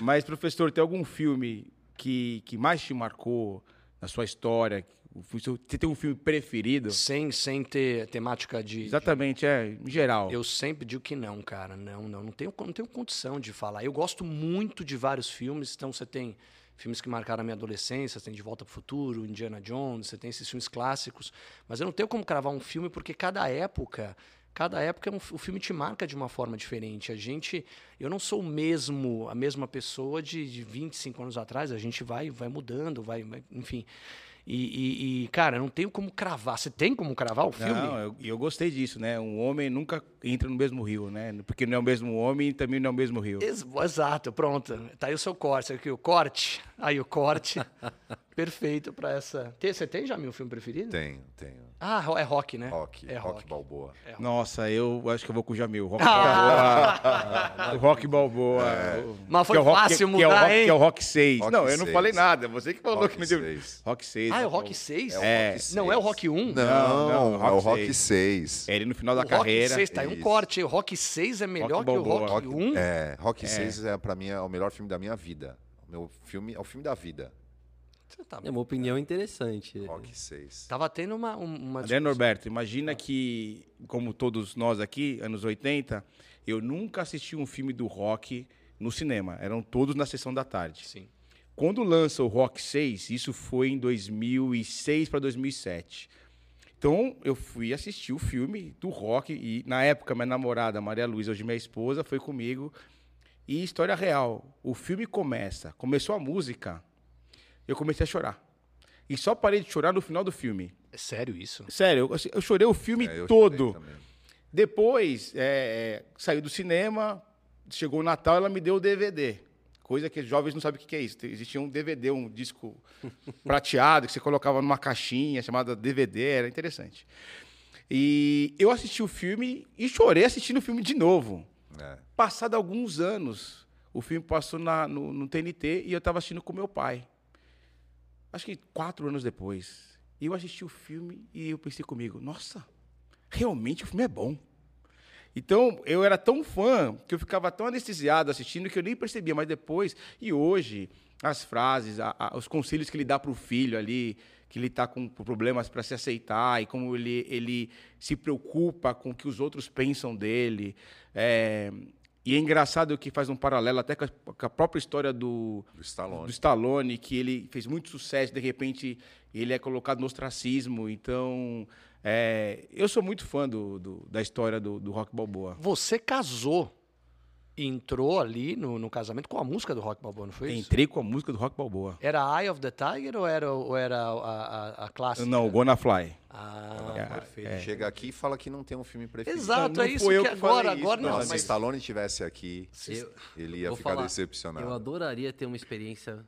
Mas, professor, tem algum filme que, que mais te marcou na sua história? Você tem um filme preferido? Sem, sem ter temática de... Exatamente, é, em geral. Eu sempre digo que não, cara. Não, não. Não tenho, não tenho condição de falar. Eu gosto muito de vários filmes. Então, você tem filmes que marcaram a minha adolescência. Você tem De Volta para o Futuro, Indiana Jones. Você tem esses filmes clássicos. Mas eu não tenho como cravar um filme porque cada época... cada época é o filme te marca de uma forma diferente. A gente, eu não sou o mesmo, a mesma pessoa de, de 25 anos atrás. A gente vai, vai mudando, vai, vai enfim. E, e, e, cara, não tenho como cravar. Você tem como cravar o filme? Não, eu, eu gostei disso, né? Um homem nunca entra no mesmo rio, né? Porque não é o mesmo homem e também não é o mesmo rio. Ex exato, pronto. Tá aí o seu corte. Aqui, o corte. Aí o corte. [laughs] Perfeito para essa. Você tem já meu filme preferido? Tenho, tenho. Ah, é rock, né? Rock, é rock, rock Balboa. É rock. Nossa, eu acho que eu vou com o Jamil. Rock Balboa. [laughs] o Rock Balboa. É. Mas foi que é fácil rock, mudar, que é o rock, hein? Que é o Rock 6. Rock não, eu não 6. falei nada. Você que falou Rock que me deu. 6. Rock 6. Ah, é o Rock 6? É o É. Rock 6. Não é o Rock 1? Não, Não, não, é o Rock Rock 6. 6. É ele no final da o carreira. Rock 6 tá aí um corte. O Rock 6 é melhor que o Balboa. Rock 1? É, Rock 6 é, pra mim é o melhor filme da minha vida. O meu filme é o filme da vida. Você tá É uma opinião interessante. Rock 6. Tava tendo uma, um- uma André Norberto, imagina que, como todos nós aqui, anos 80, eu nunca assisti um filme do rock no cinema. Eram todos na sessão da tarde. Sim. Quando lança o Rock 6, isso foi em 2006 para 2007. Então, eu fui assistir o filme do rock e, na época, minha namorada, Maria Luísa, hoje minha esposa, foi comigo. E história real, o filme começa, começou a música, eu comecei a chorar. E só parei de chorar no final do filme. É sério isso? Sério, eu, eu chorei o filme É, eu todo. Depois, é, é, saiu do cinema, chegou o Natal, ela me deu o DVD. Coisa que os jovens não sabem o que que é isso. Existia um DVD, um disco [laughs] prateado, que você colocava numa caixinha chamada DVD, era interessante. E eu assisti o filme e chorei assistindo o filme de novo. É. Passado alguns anos, o filme passou na- no, no TNT e eu estava assistindo com meu pai. Acho que quatro anos depois. Eu assisti o filme e eu pensei comigo, nossa, realmente o filme é bom. Então, eu era tão fã que eu ficava tão anestesiado assistindo que eu nem percebia. Mas depois, e hoje, as frases, a- a- os conselhos que ele dá para o filho ali, que ele está com problemas para se aceitar e como ele, ele se preocupa com o que os outros pensam dele. É, e é engraçado que faz um paralelo até com a, com a própria história do, Do Stallone. do Stallone, que ele fez muito sucesso, de repente ele é colocado no ostracismo. Então, é, eu sou muito fã do, do- da história do, do Rock Balboa. Você casou entrou ali no, no casamento com a música do Rock Balboa, não foi isso? Entrei com a música do Rock Balboa. Era Eye of the Tiger ou era, ou era a, a, a clássica? Não, o Gonna Fly. Ah, É, perfeito. Chega aqui e fala que não tem um filme preferido. Exato, Não, é isso fui eu que que agora, falei isso, agora não, não, Não, se mas Stallone estivesse aqui, Eu- ele ia ficar falar, decepcionado. Eu adoraria ter uma experiência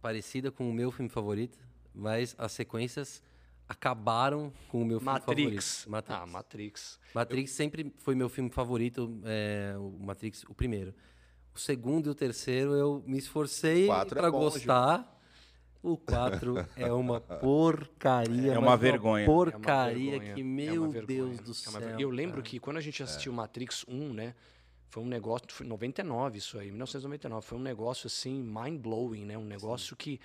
parecida com o meu filme favorito, mas as sequências acabaram com o meu filme Matrix. favorito. Matrix. Ah, Matrix. Matrix sempre foi meu filme favorito, é, o Matrix, o primeiro. O segundo e o terceiro eu me esforcei Quatro é gostar. O 4 [laughs] é uma porcaria. É uma vergonha. É uma Porcaria vergonha, que, é meu uma vergonha, Deus do é céu. uma ver- Eu lembro que quando a gente assistiu Matrix 1, né? Foi um negócio, foi 99 isso aí, 1999. Foi um negócio assim, mind-blowing, né? Um negócio que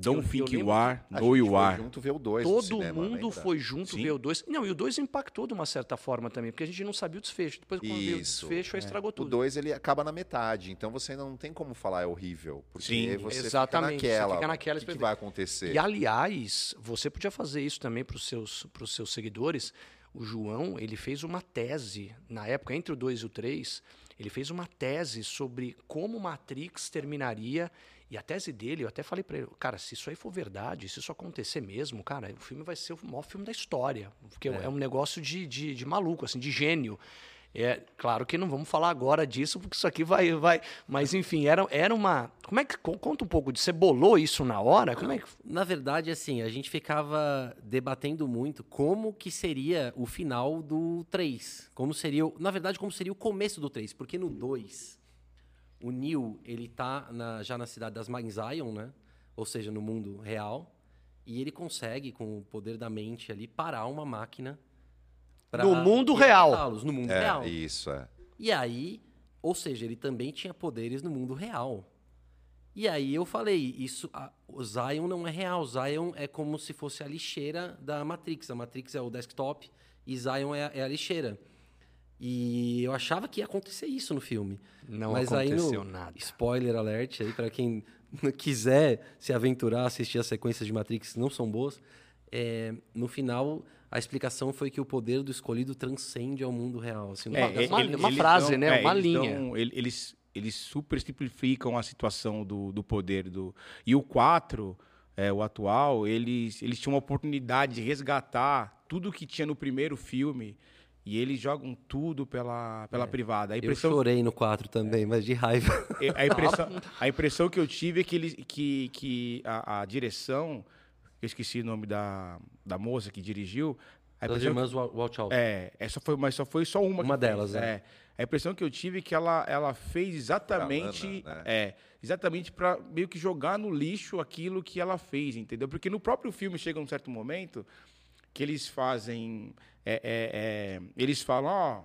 Don't Eu- eu think you lembro are, A know gente you foi are. junto ver o 2 todo cinema, mundo lembra? foi junto Sim. ver o 2. Não, e o 2 impactou de uma certa forma também, porque a gente não sabia o desfecho. Depois, quando veio o Isso, desfecho, aí estragou O tudo. 2 ele acaba na metade, então você não tem como falar é horrível. Porque Sim, você exatamente, você fica naquela. fica naquela o que, que vai acontecer? E aliás, você podia fazer isso também para os seus, pros seus seguidores. O João, ele fez uma tese, na época, entre o 2 e o 3, ele fez uma tese sobre como Matrix terminaria. E a tese dele, eu até falei para ele, cara, se isso aí for verdade, se isso acontecer mesmo, cara, o filme vai ser o maior filme da história. Porque é, um negócio de, de, de maluco, assim, de gênio. É, claro que não vamos falar agora disso, porque isso aqui vai. vai mas, enfim, era, era uma. Como é que. co- Conta um pouco de. Você bolou isso na hora? Como é que. Na verdade, assim, a gente ficava debatendo muito como que seria o final do 3. Como seria, na verdade, como seria o começo do 3. Porque no 2, o Neo, ele tá na- já na cidade das Mines Zion, né? Ou seja, no mundo real. E ele consegue, com o poder da mente ali, parar uma máquina. No mundo real. No mundo É, real. isso, é. E aí, ou seja, ele também tinha poderes no mundo real. E aí eu falei, isso, a- o Zion não é real, Zion é como se fosse a lixeira da Matrix. A Matrix é o desktop e Zion é, a- é a lixeira. E eu achava que ia acontecer isso no filme. Não Mas aí aconteceu no, nada. Spoiler alert aí para quem [laughs] quiser se aventurar, assistir as sequências de Matrix, não são boas. é, no final a explicação foi que o poder do escolhido transcende ao mundo real. Assim, é, é, uma, uma frase, dão, né? É, uma eles linha. Dão, eles, eles super simplificam a situação do, do poder. do E o 4, é, o atual, eles, eles tinham uma oportunidade de resgatar tudo que tinha no primeiro filme. E eles jogam tudo pela, pela é. privada. A impressão... Eu chorei no 4 também, mas de raiva. [laughs] A impressão, [laughs] a impressão que eu tive é que, eles, que, que a, a direção eu esqueci o nome da, da moça que dirigiu. A das irmãs Walthouse. É, essa foi, mas só foi só uma. Uma delas, fez, é. é. A impressão que eu tive é que ela, ela fez exatamente, né? é, exatamente para meio que jogar no lixo aquilo que ela fez, entendeu? Porque no próprio filme chega um certo momento que eles fazem, é, é, é eles falam, ó,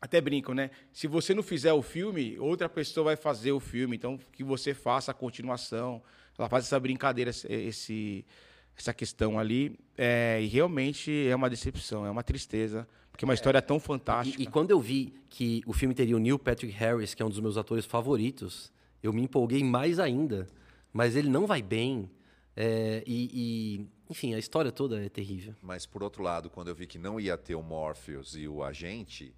até brincam, né? Se você não fizer o filme, outra pessoa vai fazer o filme, então que você faça a continuação. Ela faz essa brincadeira, esse essa questão ali. É, e realmente é uma decepção, é uma tristeza, porque é uma história tão fantástica. E, e, quando eu vi que o filme teria o Neil Patrick Harris, que é um dos meus atores favoritos, eu me empolguei mais ainda. Mas ele não vai bem. É, e, e, enfim, a história toda é terrível. Mas por outro lado, quando eu vi que não ia ter o Morpheus e o agente,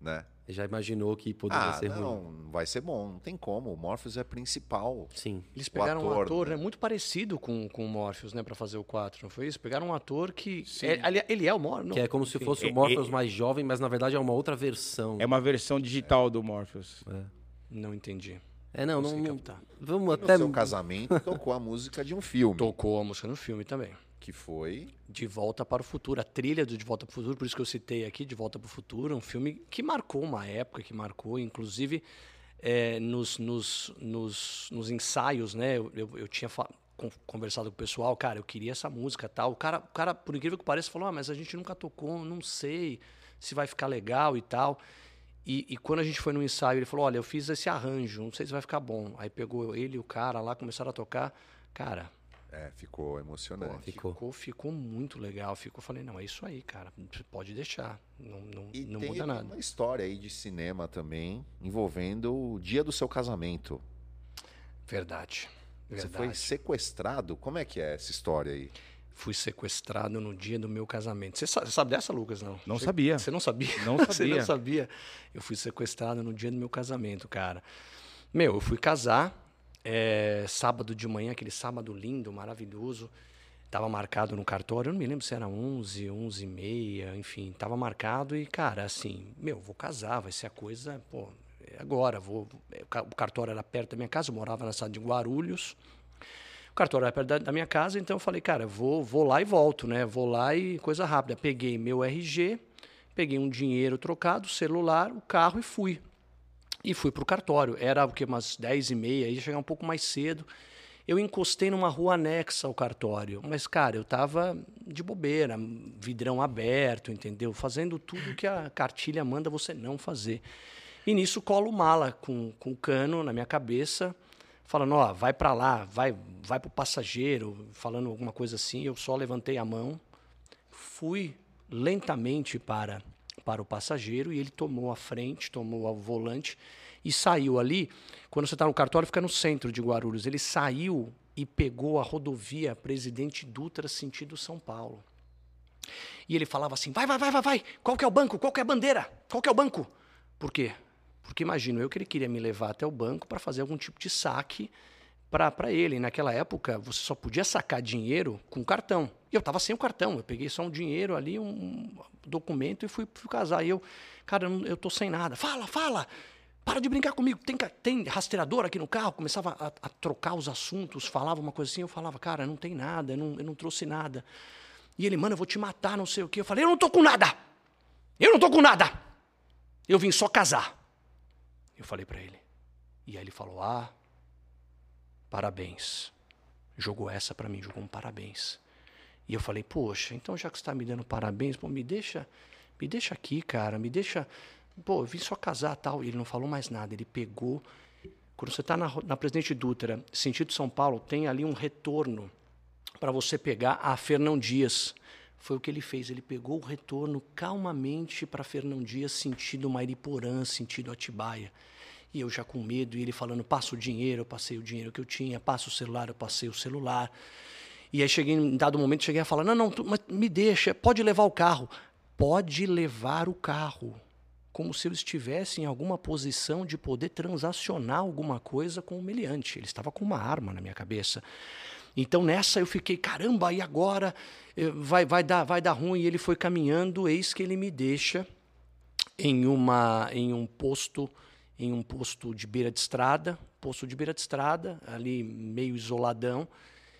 né? Já imaginou que poderia ah, ser não, ruim? Não, vai ser bom, não tem como. O Morpheus é principal. Sim. Eles pegaram ator, um ator né? muito parecido com, com o Morpheus, né, para fazer o 4, não foi isso? Pegaram um ator que. É, ele é o Morpheus. Que é como se fosse o Morpheus é, mais jovem, mas na verdade é uma outra versão. É uma versão digital é. do Morpheus. É. Não entendi. É, não, não. não vamos no até. No seu casamento tocou a música de um filme. Tocou a música no filme também que foi De Volta para o Futuro, a trilha do De Volta para o Futuro, por isso que eu citei aqui De Volta para o Futuro, um filme que marcou uma época, que marcou, inclusive é, nos, nos, nos, nos, ensaios, né? Eu, eu, eu tinha conversado com o pessoal, cara, eu queria essa música tal. O cara, o cara, por incrível que pareça, falou: ah, mas a gente nunca tocou, não sei se vai ficar legal e tal. E, e, quando a gente foi no ensaio, ele falou: olha, eu fiz esse arranjo, não sei se vai ficar bom. Aí pegou ele e o cara lá, começaram a tocar. Cara, é, ficou emocionante. Pô, ficou. ficou. ficou, muito legal. Ficou, falei, não, é isso aí, cara. Pode deixar. Não, não, e não tem muda nada. uma história aí de cinema também envolvendo o dia do seu casamento. Verdade. Verdade. Você foi sequestrado? Como é que é essa história aí? Fui sequestrado no dia do meu casamento. Você sabe, sabe dessa, Lucas? Não. Não você, sabia. Você não sabia? Não [laughs] sabia. você não sabia? Eu fui sequestrado no dia do meu casamento, cara. Meu, eu fui casar é, sábado de manhã, aquele sábado lindo, maravilhoso. Estava marcado no cartório, eu não me lembro se era 11, 11 e meia, enfim, estava marcado e, cara, assim, meu, vou casar, vai ser a coisa, pô, é agora, vou. O cartório era perto da minha casa, eu morava na cidade de Guarulhos. O cartório era perto da, da minha casa, então eu falei, cara, vou, vou lá e volto, né? Vou lá e coisa rápida. Peguei meu RG, peguei um dinheiro trocado, celular, o carro e fui. E fui para o cartório. Era o que umas 10 e meia, ia chegar um pouco mais cedo. Eu encostei numa rua anexa ao cartório. Mas, cara, eu estava de bobeira, vidrão aberto, entendeu? Fazendo tudo que a cartilha manda você não fazer. E nisso colo mala com, com cano na minha cabeça, falando, ó, vai para lá, vai, vai para o passageiro, falando alguma coisa assim. Eu só levantei a mão, fui lentamente para para o passageiro e ele tomou a frente, tomou o volante e saiu ali. Quando você está no cartório, fica no centro de Guarulhos. Ele saiu e pegou a rodovia Presidente Dutra, sentido São Paulo. E ele falava assim: vai, vai, vai, vai, vai. Qual que é o banco? Qual que é a bandeira? Qual que é o banco? Por quê? Porque imagino eu que ele queria me levar até o banco para fazer algum tipo de saque para ele. Naquela época, você só podia sacar dinheiro com cartão. E eu estava sem o cartão. Eu peguei só um dinheiro ali, um documento e fui, fui casar. E eu, cara, eu, tô sem nada. Fala, fala! Para de brincar comigo. Tem, tem rastreador aqui no carro? Começava a, a, trocar os assuntos, falava uma coisa assim. Eu falava, cara, não tem nada, eu não, eu não trouxe nada. E ele, mano, eu vou te matar, não sei o quê. Eu falei, eu não tô com nada! Eu não tô com nada! Eu vim só casar. Eu falei para ele. E aí ele falou, ah, parabéns. Jogou essa para mim, jogou um parabéns. E eu falei, poxa, então já que você está me dando parabéns, pô, me deixa, me deixa aqui, cara, me deixa. Pô, eu vim só casar tal. E ele não falou mais nada. Ele pegou. Quando você está na, na Presidente Dutra, sentido São Paulo, tem ali um retorno para você pegar a Fernão Dias. Foi o que ele fez. Ele pegou o retorno calmamente para Fernão Dias, sentido Mairiporã, sentido Atibaia. E eu já com medo, e ele falando: passa o dinheiro, eu passei o dinheiro que eu tinha, passa o celular, eu passei o celular. E aí cheguei, em dado momento, cheguei a falar: não, não, tu, mas me deixa, pode levar o carro. Pode levar o carro. Como se eu estivesse em alguma posição de poder transacionar alguma coisa com o meliante. Ele estava com uma arma na minha cabeça. Então nessa eu fiquei, caramba, e agora vai, vai, dar, vai dar ruim. E ele foi caminhando, eis que ele me deixa em, uma, em um posto em um posto de beira de estrada, posto de beira de estrada, ali meio isoladão.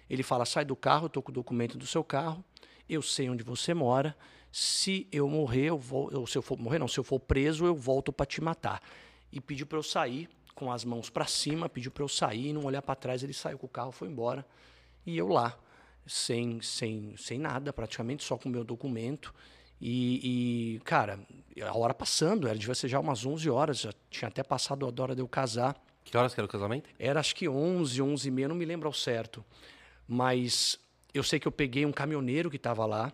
Ele fala: sai do carro, estou com o documento do seu carro, eu sei onde você mora. Se eu morrer, eu vou, eu, se eu for morrer, não, se eu for preso, eu volto para te matar. E pediu para eu sair com as mãos para cima, pediu para eu sair, não olhar para trás. Ele saiu com o carro, foi embora. E eu lá, sem, sem, sem nada, praticamente, só com o meu documento. E, e, cara, a hora passando, era, devia ser já umas 11 horas, já tinha até passado a hora de eu casar. Que horas que era o casamento? Era acho que 11, 11 e meia, não me lembro ao certo. Mas eu sei que eu peguei um caminhoneiro que estava lá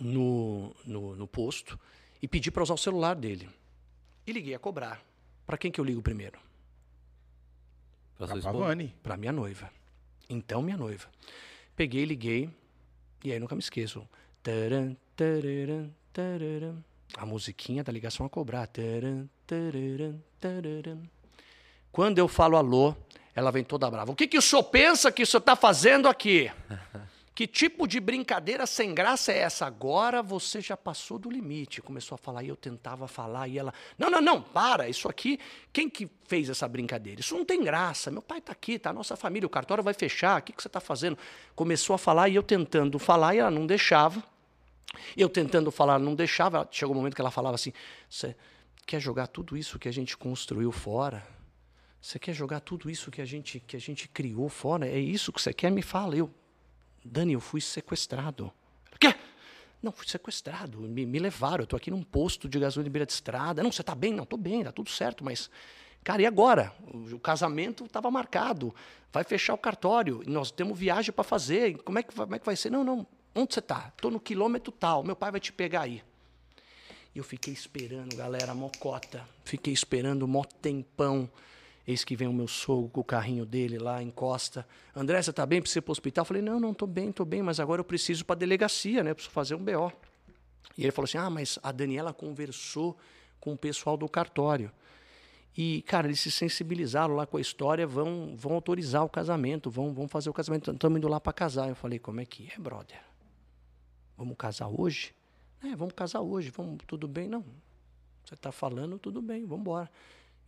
no, no, no, posto e pedi para usar o celular dele. E liguei a cobrar. Para quem que eu ligo primeiro? Pra sua Pra esposa? Vani. Para minha noiva. Então, minha noiva. Peguei, liguei, e aí nunca me esqueço. Taran, tararam, tararam. A musiquinha da ligação a cobrar. Taran, tararam, tararam. Quando eu falo alô, ela vem toda brava. O que, que o senhor pensa que o senhor está fazendo aqui? [laughs] Que tipo de brincadeira sem graça é essa? Agora você já passou do limite. Começou a falar e eu tentava falar e ela. Não, não, não, para. Isso aqui. Quem que fez essa brincadeira? Isso não tem graça. Meu pai está aqui, tá a nossa família. O cartório vai fechar. O que, que você está fazendo? Começou a falar e eu tentando falar e ela não deixava. Eu tentando falar, não deixava. Chegou um momento que ela falava assim: Você quer jogar tudo isso que a gente construiu fora? Você quer jogar tudo isso que a gente que a gente criou fora? É isso que você quer? Me fala. Eu, Dani, eu fui sequestrado. Quê? Não, fui sequestrado. Me, me levaram. Eu tô aqui num posto de gasolina de beira de estrada. Não, você tá bem? Não, tô bem, tá tudo certo, mas. Cara, e agora? O, o casamento estava marcado. Vai fechar o cartório. Nós temos viagem para fazer. Como é, que, como é que vai ser? Não, não. Onde você tá? Tô no quilômetro tal. Meu pai vai te pegar aí. E eu fiquei esperando, galera, mocota. Fiquei esperando mó tempão. Eis que vem o meu sogro com o carrinho dele lá, encosta. André, você tá bem? Precisa ir pro hospital? Eu falei, não, não, tô bem, tô bem, mas agora eu preciso para delegacia, né? Eu preciso fazer um BO. E ele falou assim, ah, mas a Daniela conversou com o pessoal do cartório. E, cara, eles se sensibilizaram lá com a história, vão, vão autorizar o casamento, vão, vão fazer o casamento. Estamos indo lá para casar. Eu falei, como é que é, brother? Vamos casar hoje? É, vamos casar hoje, vamos, tudo bem? Não. Você está falando, tudo bem, vamos embora.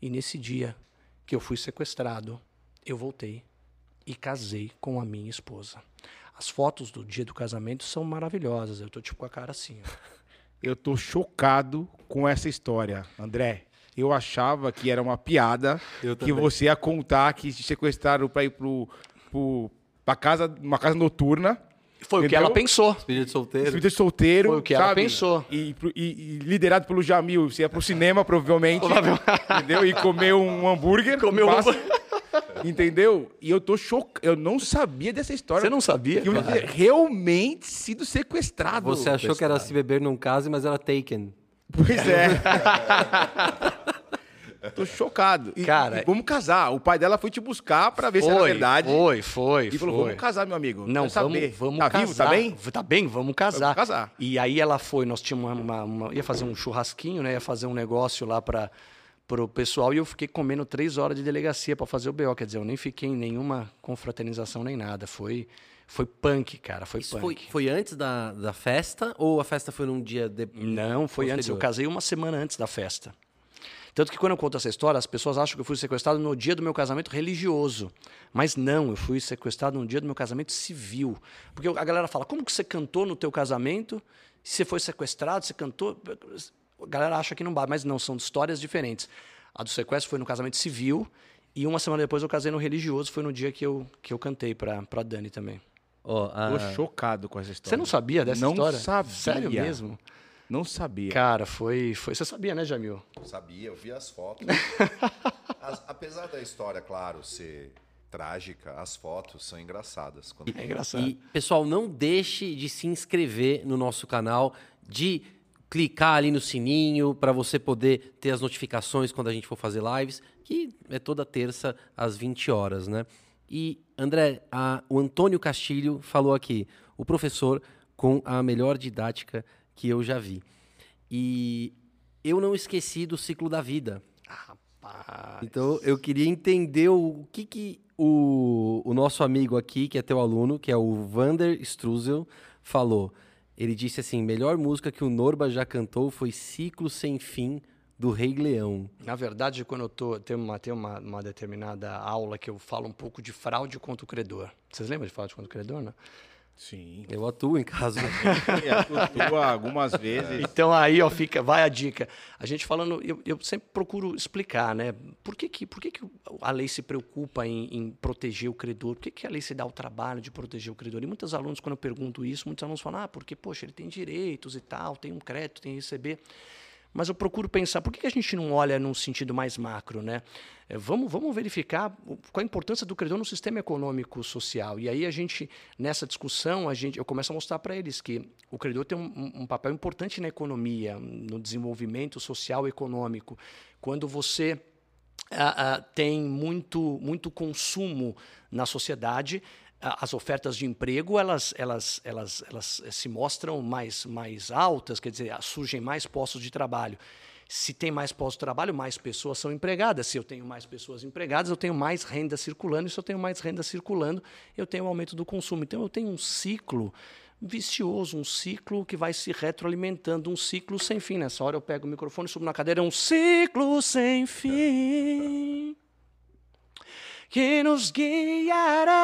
E nesse dia que eu fui sequestrado, eu voltei e casei com a minha esposa. As fotos do dia do casamento são maravilhosas. Eu tô tipo com a cara assim, ó. [laughs] Eu tô chocado com essa história, André. Eu achava que era uma piada Eu que você ia contar que te sequestraram pra ir pro, pro, pra casa, uma casa noturna. Foi o que Entendeu? ela pensou. Espírito solteiro. Espírito de solteiro. Foi o que ela sabe? pensou. E, e- e liderado pelo Jamil. Você ia pro cinema, provavelmente. [laughs] entendeu? E comer um hambúrguer. Comeu um passa- Entendeu? E eu tô chocado. Eu não sabia dessa história. Você não sabia? Que eu cara? tinha realmente sido sequestrado. Você achou que era se beber num caso, mas era taken. Pois é. [laughs] Tô chocado. E, Cara, e vamos casar. O pai dela foi te buscar pra ver se era verdade. Foi, foi, E falou: foi. vamos casar, meu amigo. Não, Quero vamos, saber. vamos tá casar. vivo? Tá bem? Tá bem, vamos casar. Vamos casar. E aí ela foi, nós tínhamos uma, uma- uma- ia fazer um churrasquinho, né? Ia fazer um negócio lá para pro pessoal e eu fiquei comendo três horas de delegacia para fazer o BO. Quer dizer, eu nem fiquei em nenhuma confraternização nem nada. Foi, foi punk, cara. Foi Isso foi, punk. foi antes da, da festa ou a festa foi num dia de... Não, foi antes. Eu Posterior. casei uma semana antes da festa. Tanto que quando eu conto essa história, as pessoas acham que eu fui sequestrado no dia do meu casamento religioso. Mas não, eu fui sequestrado no dia do meu casamento civil. Porque a galera fala, como que você cantou no teu casamento? Se você foi sequestrado, você cantou... A galera acha que não bate, mas não, são histórias diferentes. A do sequestro foi no casamento civil e uma semana depois eu casei no religioso, foi no dia que eu, que eu cantei pra, pra Dani também. Ó, a- Tô chocado com essa Você história. não sabia dessa não história? sabia. Sério mesmo? Não sabia. Cara, foi, foi... Você sabia, né, Jamil? Sabia, eu vi as fotos. [laughs] As- apesar da história, claro, ser trágica, as fotos são engraçadas. Quando... É engraçado. E, pessoal, não deixe de se inscrever no nosso canal, de clicar ali no sininho para você poder ter as notificações quando a gente for fazer lives, que é toda terça às 20 horas, né? E, André, a- o Antônio Castilho falou aqui, o professor com a melhor didática que eu já vi. E eu não esqueci do ciclo da vida. Rapaz. Então, eu queria entender o que, que o, o nosso amigo aqui, que é teu aluno, que é o Vander Struzel, falou. Ele disse assim: melhor música que o Norba já cantou foi Ciclo Sem Fim, do Rei Leão. Na verdade, quando eu tô, tem uma, tem uma, uma determinada aula que eu falo um pouco de fraude contra o credor. Vocês lembram de fraude contra o credor, né? Sim. Eu atuo em casa. [laughs] Atua algumas vezes. Então aí, ó, fica, vai a dica. A gente falando, eu, eu sempre procuro explicar, né? Por que, que, por que, que a lei se preocupa em, em proteger o credor? Por que, que a lei se dá o trabalho de proteger o credor? E muitos alunos, quando eu pergunto isso, muitos alunos falam, ah, porque, poxa, ele tem direitos e tal, tem um crédito, tem que receber. Mas eu procuro pensar, por que a gente não olha num sentido mais macro, né? É, Vamos, vamos verificar qual a importância do credor no sistema econômico social. E aí a gente, nessa discussão, a gente, eu começo a mostrar para eles que o credor tem um, um- papel importante na economia, no desenvolvimento social e econômico. Quando você ah, ah, tem muito, muito consumo na sociedade. As ofertas de emprego elas, elas, elas, elas se mostram mais, mais altas, quer dizer, surgem mais postos de trabalho. Se tem mais postos de trabalho, mais pessoas são empregadas. Se eu tenho mais pessoas empregadas, eu tenho mais renda circulando. E se eu tenho mais renda circulando, eu tenho aumento do consumo. Então, eu tenho um ciclo vicioso, um ciclo que vai se retroalimentando, um ciclo sem fim. Nessa hora eu pego o microfone, subo na cadeira, é um ciclo sem fim que nos guiará.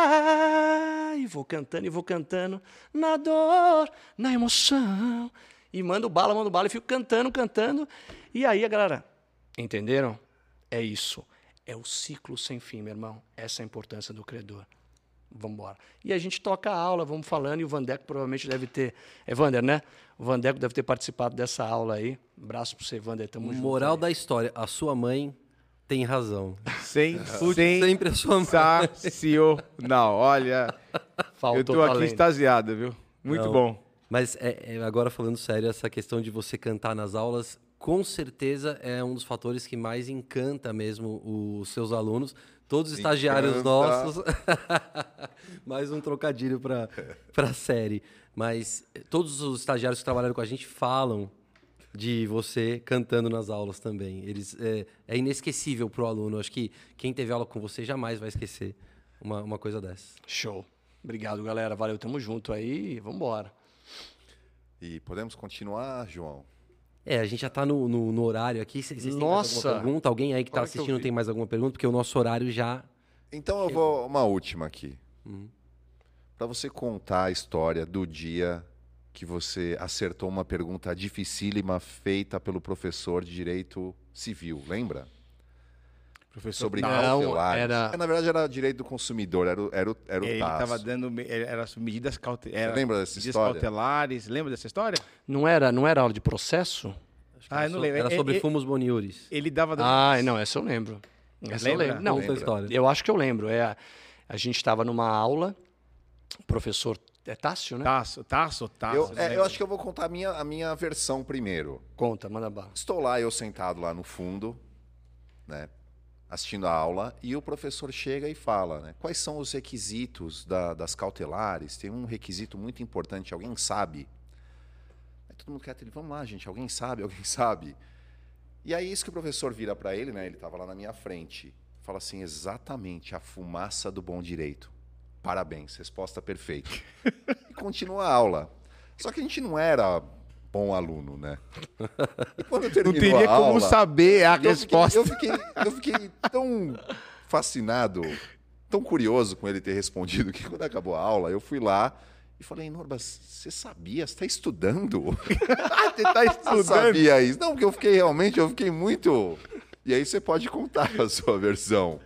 E vou cantando e vou cantando na dor, na emoção. E mando bala, mando bala e fico cantando, cantando. E aí a galera, entenderam? É isso. É o ciclo sem fim, meu irmão. Essa é a importância do credor. Vamos embora. E a gente toca a aula, vamos falando, e o Vandeco provavelmente deve ter. É Vander, né? O Vandeco deve ter participado dessa aula aí. Abraço pra você, Vander. Tamo junto. Moral aí. da história: a sua mãe tem razão. Sem, sempre a sua mãe. sensacional. Olha, Faltou eu tô aqui talento. extasiado, viu? Muito Não. bom. Mas é, é, agora falando sério, essa questão de você cantar nas aulas, com certeza é um dos fatores que mais encanta mesmo os seus alunos. Todos os estagiários Encanta. nossos. [laughs] Mais um trocadilho para a série. Mas eh, todos os estagiários que trabalharam com a gente falam de você cantando nas aulas também. Eles, é, é inesquecível para o aluno. Acho que quem teve aula com você jamais vai esquecer uma, uma coisa dessa. Show. Obrigado, galera. Valeu, tamo junto aí. Vamos embora. E podemos continuar, João? É, a gente já tá no, no, no horário aqui. Vocês têm mais Nossa! alguma pergunta? Alguém aí que tá Olha que assistindo vi. tem mais alguma pergunta? Porque o nosso horário já. Então eu vou uma última aqui. Para você contar a história do dia que você acertou uma pergunta dificílima feita pelo professor de direito civil, lembra? Professor, Sobre Não, cautelares. era- É, Na verdade era direito do consumidor, era o, era o, era o ele estava dando era as medidas cautelares. lembra dessa medidas história? cautelares. Lembra dessa história? Não era, não era aula de processo? Ah, eu não lembro. Era É- sobre é- fumos boniures. Ele dava. Ah, não, essa eu lembro. Essa Lembra? eu lembro. Não, Conta a história. eu acho que eu lembro. É, a gente estava numa aula, o professor é Tássio, né? Taço, taço, taço. Eu, não é, eu acho que eu vou contar a minha, a minha versão primeiro. Conta, manda bala. Estou lá, eu sentado lá no fundo, né, assistindo a aula, e o professor chega e fala, né, quais são os requisitos da- das cautelares? Tem um requisito muito importante, alguém sabe? Aí todo mundo quer, ele, vamos lá, gente, alguém sabe, [laughs] alguém sabe? E aí isso que o professor vira para ele, né, ele estava lá na minha frente, fala assim, exatamente, a fumaça do bom direito. Parabéns, resposta perfeita. e continua a aula. Só que a gente não era bom aluno, né? E quando Não terminou teria a como aula, saber a eu resposta. Fiquei, eu, fiquei, eu fiquei tão fascinado, tão curioso com ele ter respondido, que quando acabou a aula, eu fui lá e falei, Norba, você sabia? Você está estudando? [laughs] você está estudando? sabia isso? Não, porque eu fiquei realmente, eu fiquei muito... E aí você pode contar a sua versão.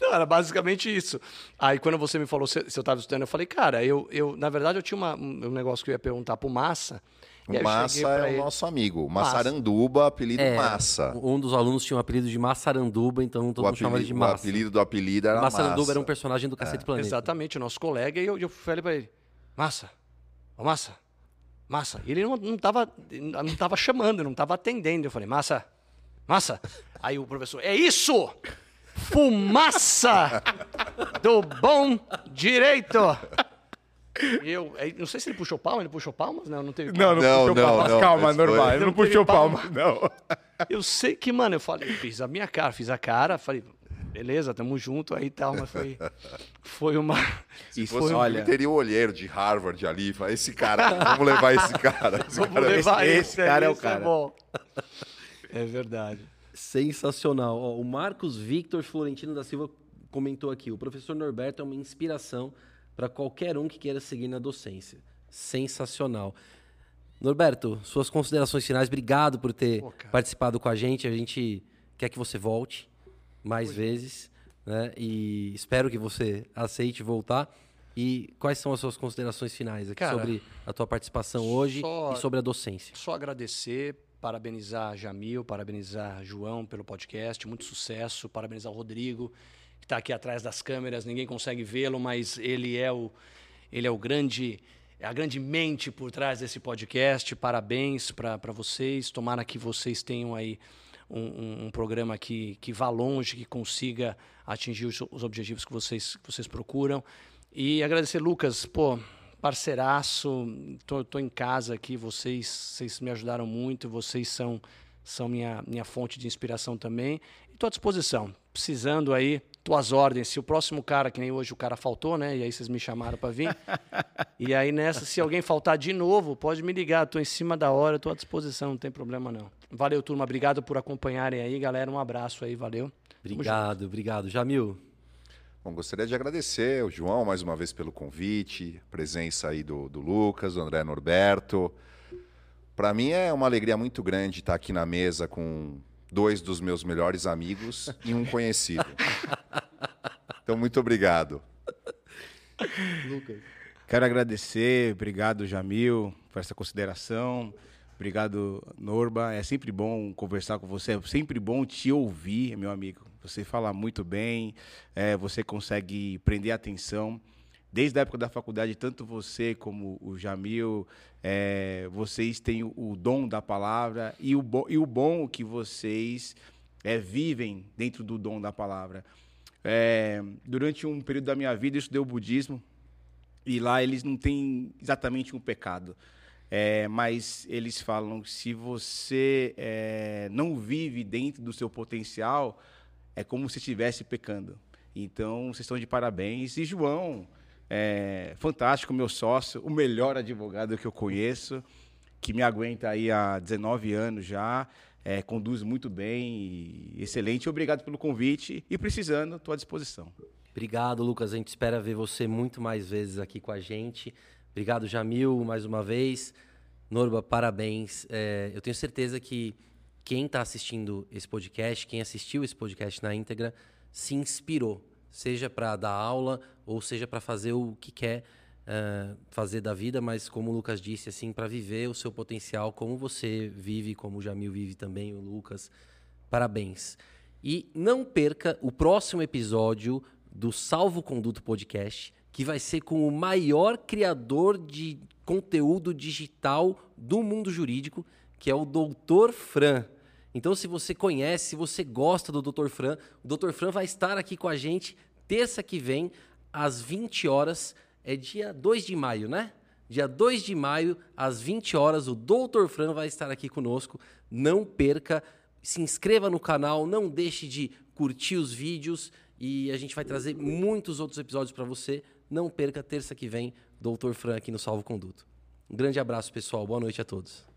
Não, era basicamente isso. Aí quando você me falou se, se eu estava estudando, eu falei, cara, eu, eu na verdade eu tinha uma- um um negócio que eu ia perguntar pro Massa. e O Massa é o ele- nosso amigo. Massa. Massaranduba, apelido É, Massa. Um dos alunos tinha um apelido de Massaranduba, então todo O mundo chamava ele de apelido, o Massa. apelido do apelido era Massaranduba Massa. era um personagem do Cacete Planeta. Exatamente, o nosso colega, e eu, eu falei pra ele, Massa, ô Massa, Massa. E ele não, não, tava, não tava chamando, não tava atendendo. Eu falei, Massa, Massa. Aí o professor, é isso! fumaça do bom direito. Eu, é, não sei se ele puxou palma, ele puxou palmas? Não, não teve Não, não, Não, puxou não, palmas. não, Calma, normal. Ele não, Não puxou palma. palmas, não. Eu sei que, mano, eu falei, fiz a minha cara, fiz a cara, falei, beleza, tamo junto aí e tal, mas foi, foi uma. Se Isso fosse foi- um olha- teria o olheiro de Harvard ali. fala, Esse cara, vamos levar esse cara. Esse Vamos cara levar esse esse, cara é o esse cara. bom. É verdade. Sensacional. Ó, o Marcos Victor Florentino da Silva comentou aqui: o professor Norberto é uma inspiração para qualquer um que queira seguir na docência. Sensacional. Norberto, suas considerações finais. Obrigado por ter Pô, participado com a gente. A gente quer que você volte mais vezes, né? E espero que você aceite voltar. E quais são as suas considerações finais aqui Cara, sobre a tua participação hoje só- e sobre a docência? Só agradecer, parabenizar Jamil, parabenizar João pelo podcast, muito sucesso, parabenizar o Rodrigo, que está aqui atrás das câmeras, ninguém consegue vê-lo, mas ele é o ele é o grande é a grande mente por trás desse podcast. Parabéns para vocês. Tomara que vocês tenham aí um, um- um programa que, que vá longe, que consiga atingir os, os objetivos que vocês, que vocês procuram. E agradecer, Lucas, pô, parceiraço, tô, tô em casa aqui, vocês, vocês me ajudaram muito, vocês são, são minha, minha fonte de inspiração também. E tô à disposição, precisando aí, tô às ordens. Se o próximo cara, que nem hoje o cara faltou, né? E aí vocês me chamaram para vir. [laughs] e aí nessa, se alguém faltar de novo, pode me ligar, tô em cima da hora, tô à disposição, não tem problema não. Valeu, turma, obrigado por acompanharem aí, galera, um abraço aí, valeu. Obrigado, obrigado. Jamil, Bom, gostaria de agradecer o João mais uma vez pelo convite, presença aí do, do Lucas, do André Norberto. Para mim é uma alegria muito grande estar aqui na mesa com dois dos meus melhores amigos e um conhecido. [laughs] Então, muito obrigado. Quero agradecer, obrigado Jamil por essa consideração. Obrigado, Norba. É sempre bom conversar com você, é sempre bom te ouvir, meu amigo. Você fala muito bem, é, você consegue prender atenção. Desde a época da faculdade, tanto você como o Jamil, é, vocês têm o, o dom da palavra e o, bo e o bom que vocês é, vivem dentro do dom da palavra. É, durante um período da minha vida, eu estudei o budismo. E lá eles não têm exatamente um pecado. É, mas eles falam que se você é, não vive dentro do seu potencial, é como se estivesse pecando. Então, vocês estão de parabéns. E João, é, fantástico, meu sócio, o melhor advogado que eu conheço, que me aguenta aí há 19 anos já, é, conduz muito bem, excelente. Obrigado pelo convite e precisando, estou à disposição. Obrigado, Lucas. A gente espera ver você muito mais vezes aqui com a gente. Obrigado, Jamil, mais uma vez. Norba, parabéns. É, eu tenho certeza que quem está assistindo esse podcast, quem assistiu esse podcast na íntegra, se inspirou, seja para dar aula ou seja para fazer o que quer eh, fazer da vida, mas como o Lucas disse, assim, para viver o seu potencial, como você vive, como o Jamil vive também, o Lucas. Parabéns. E não perca o próximo episódio do Salvo Conduto Podcast, que vai ser com o maior criador de conteúdo digital do mundo jurídico, que é o Doutor Fran. Então, se você conhece, se você gosta do Dr. Fran, o Dr. Fran vai estar aqui com a gente terça que vem, às 20 horas. É dia 2 de maio, né? Dia 2 de maio, às 20 horas, o Dr. Fran vai estar aqui conosco. Não perca, se inscreva no canal, não deixe de curtir os vídeos e a gente vai trazer muitos outros episódios para você. Não perca, terça que vem, Dr. Fran aqui no Salvo Conduto. Um grande abraço, pessoal. Boa noite a todos.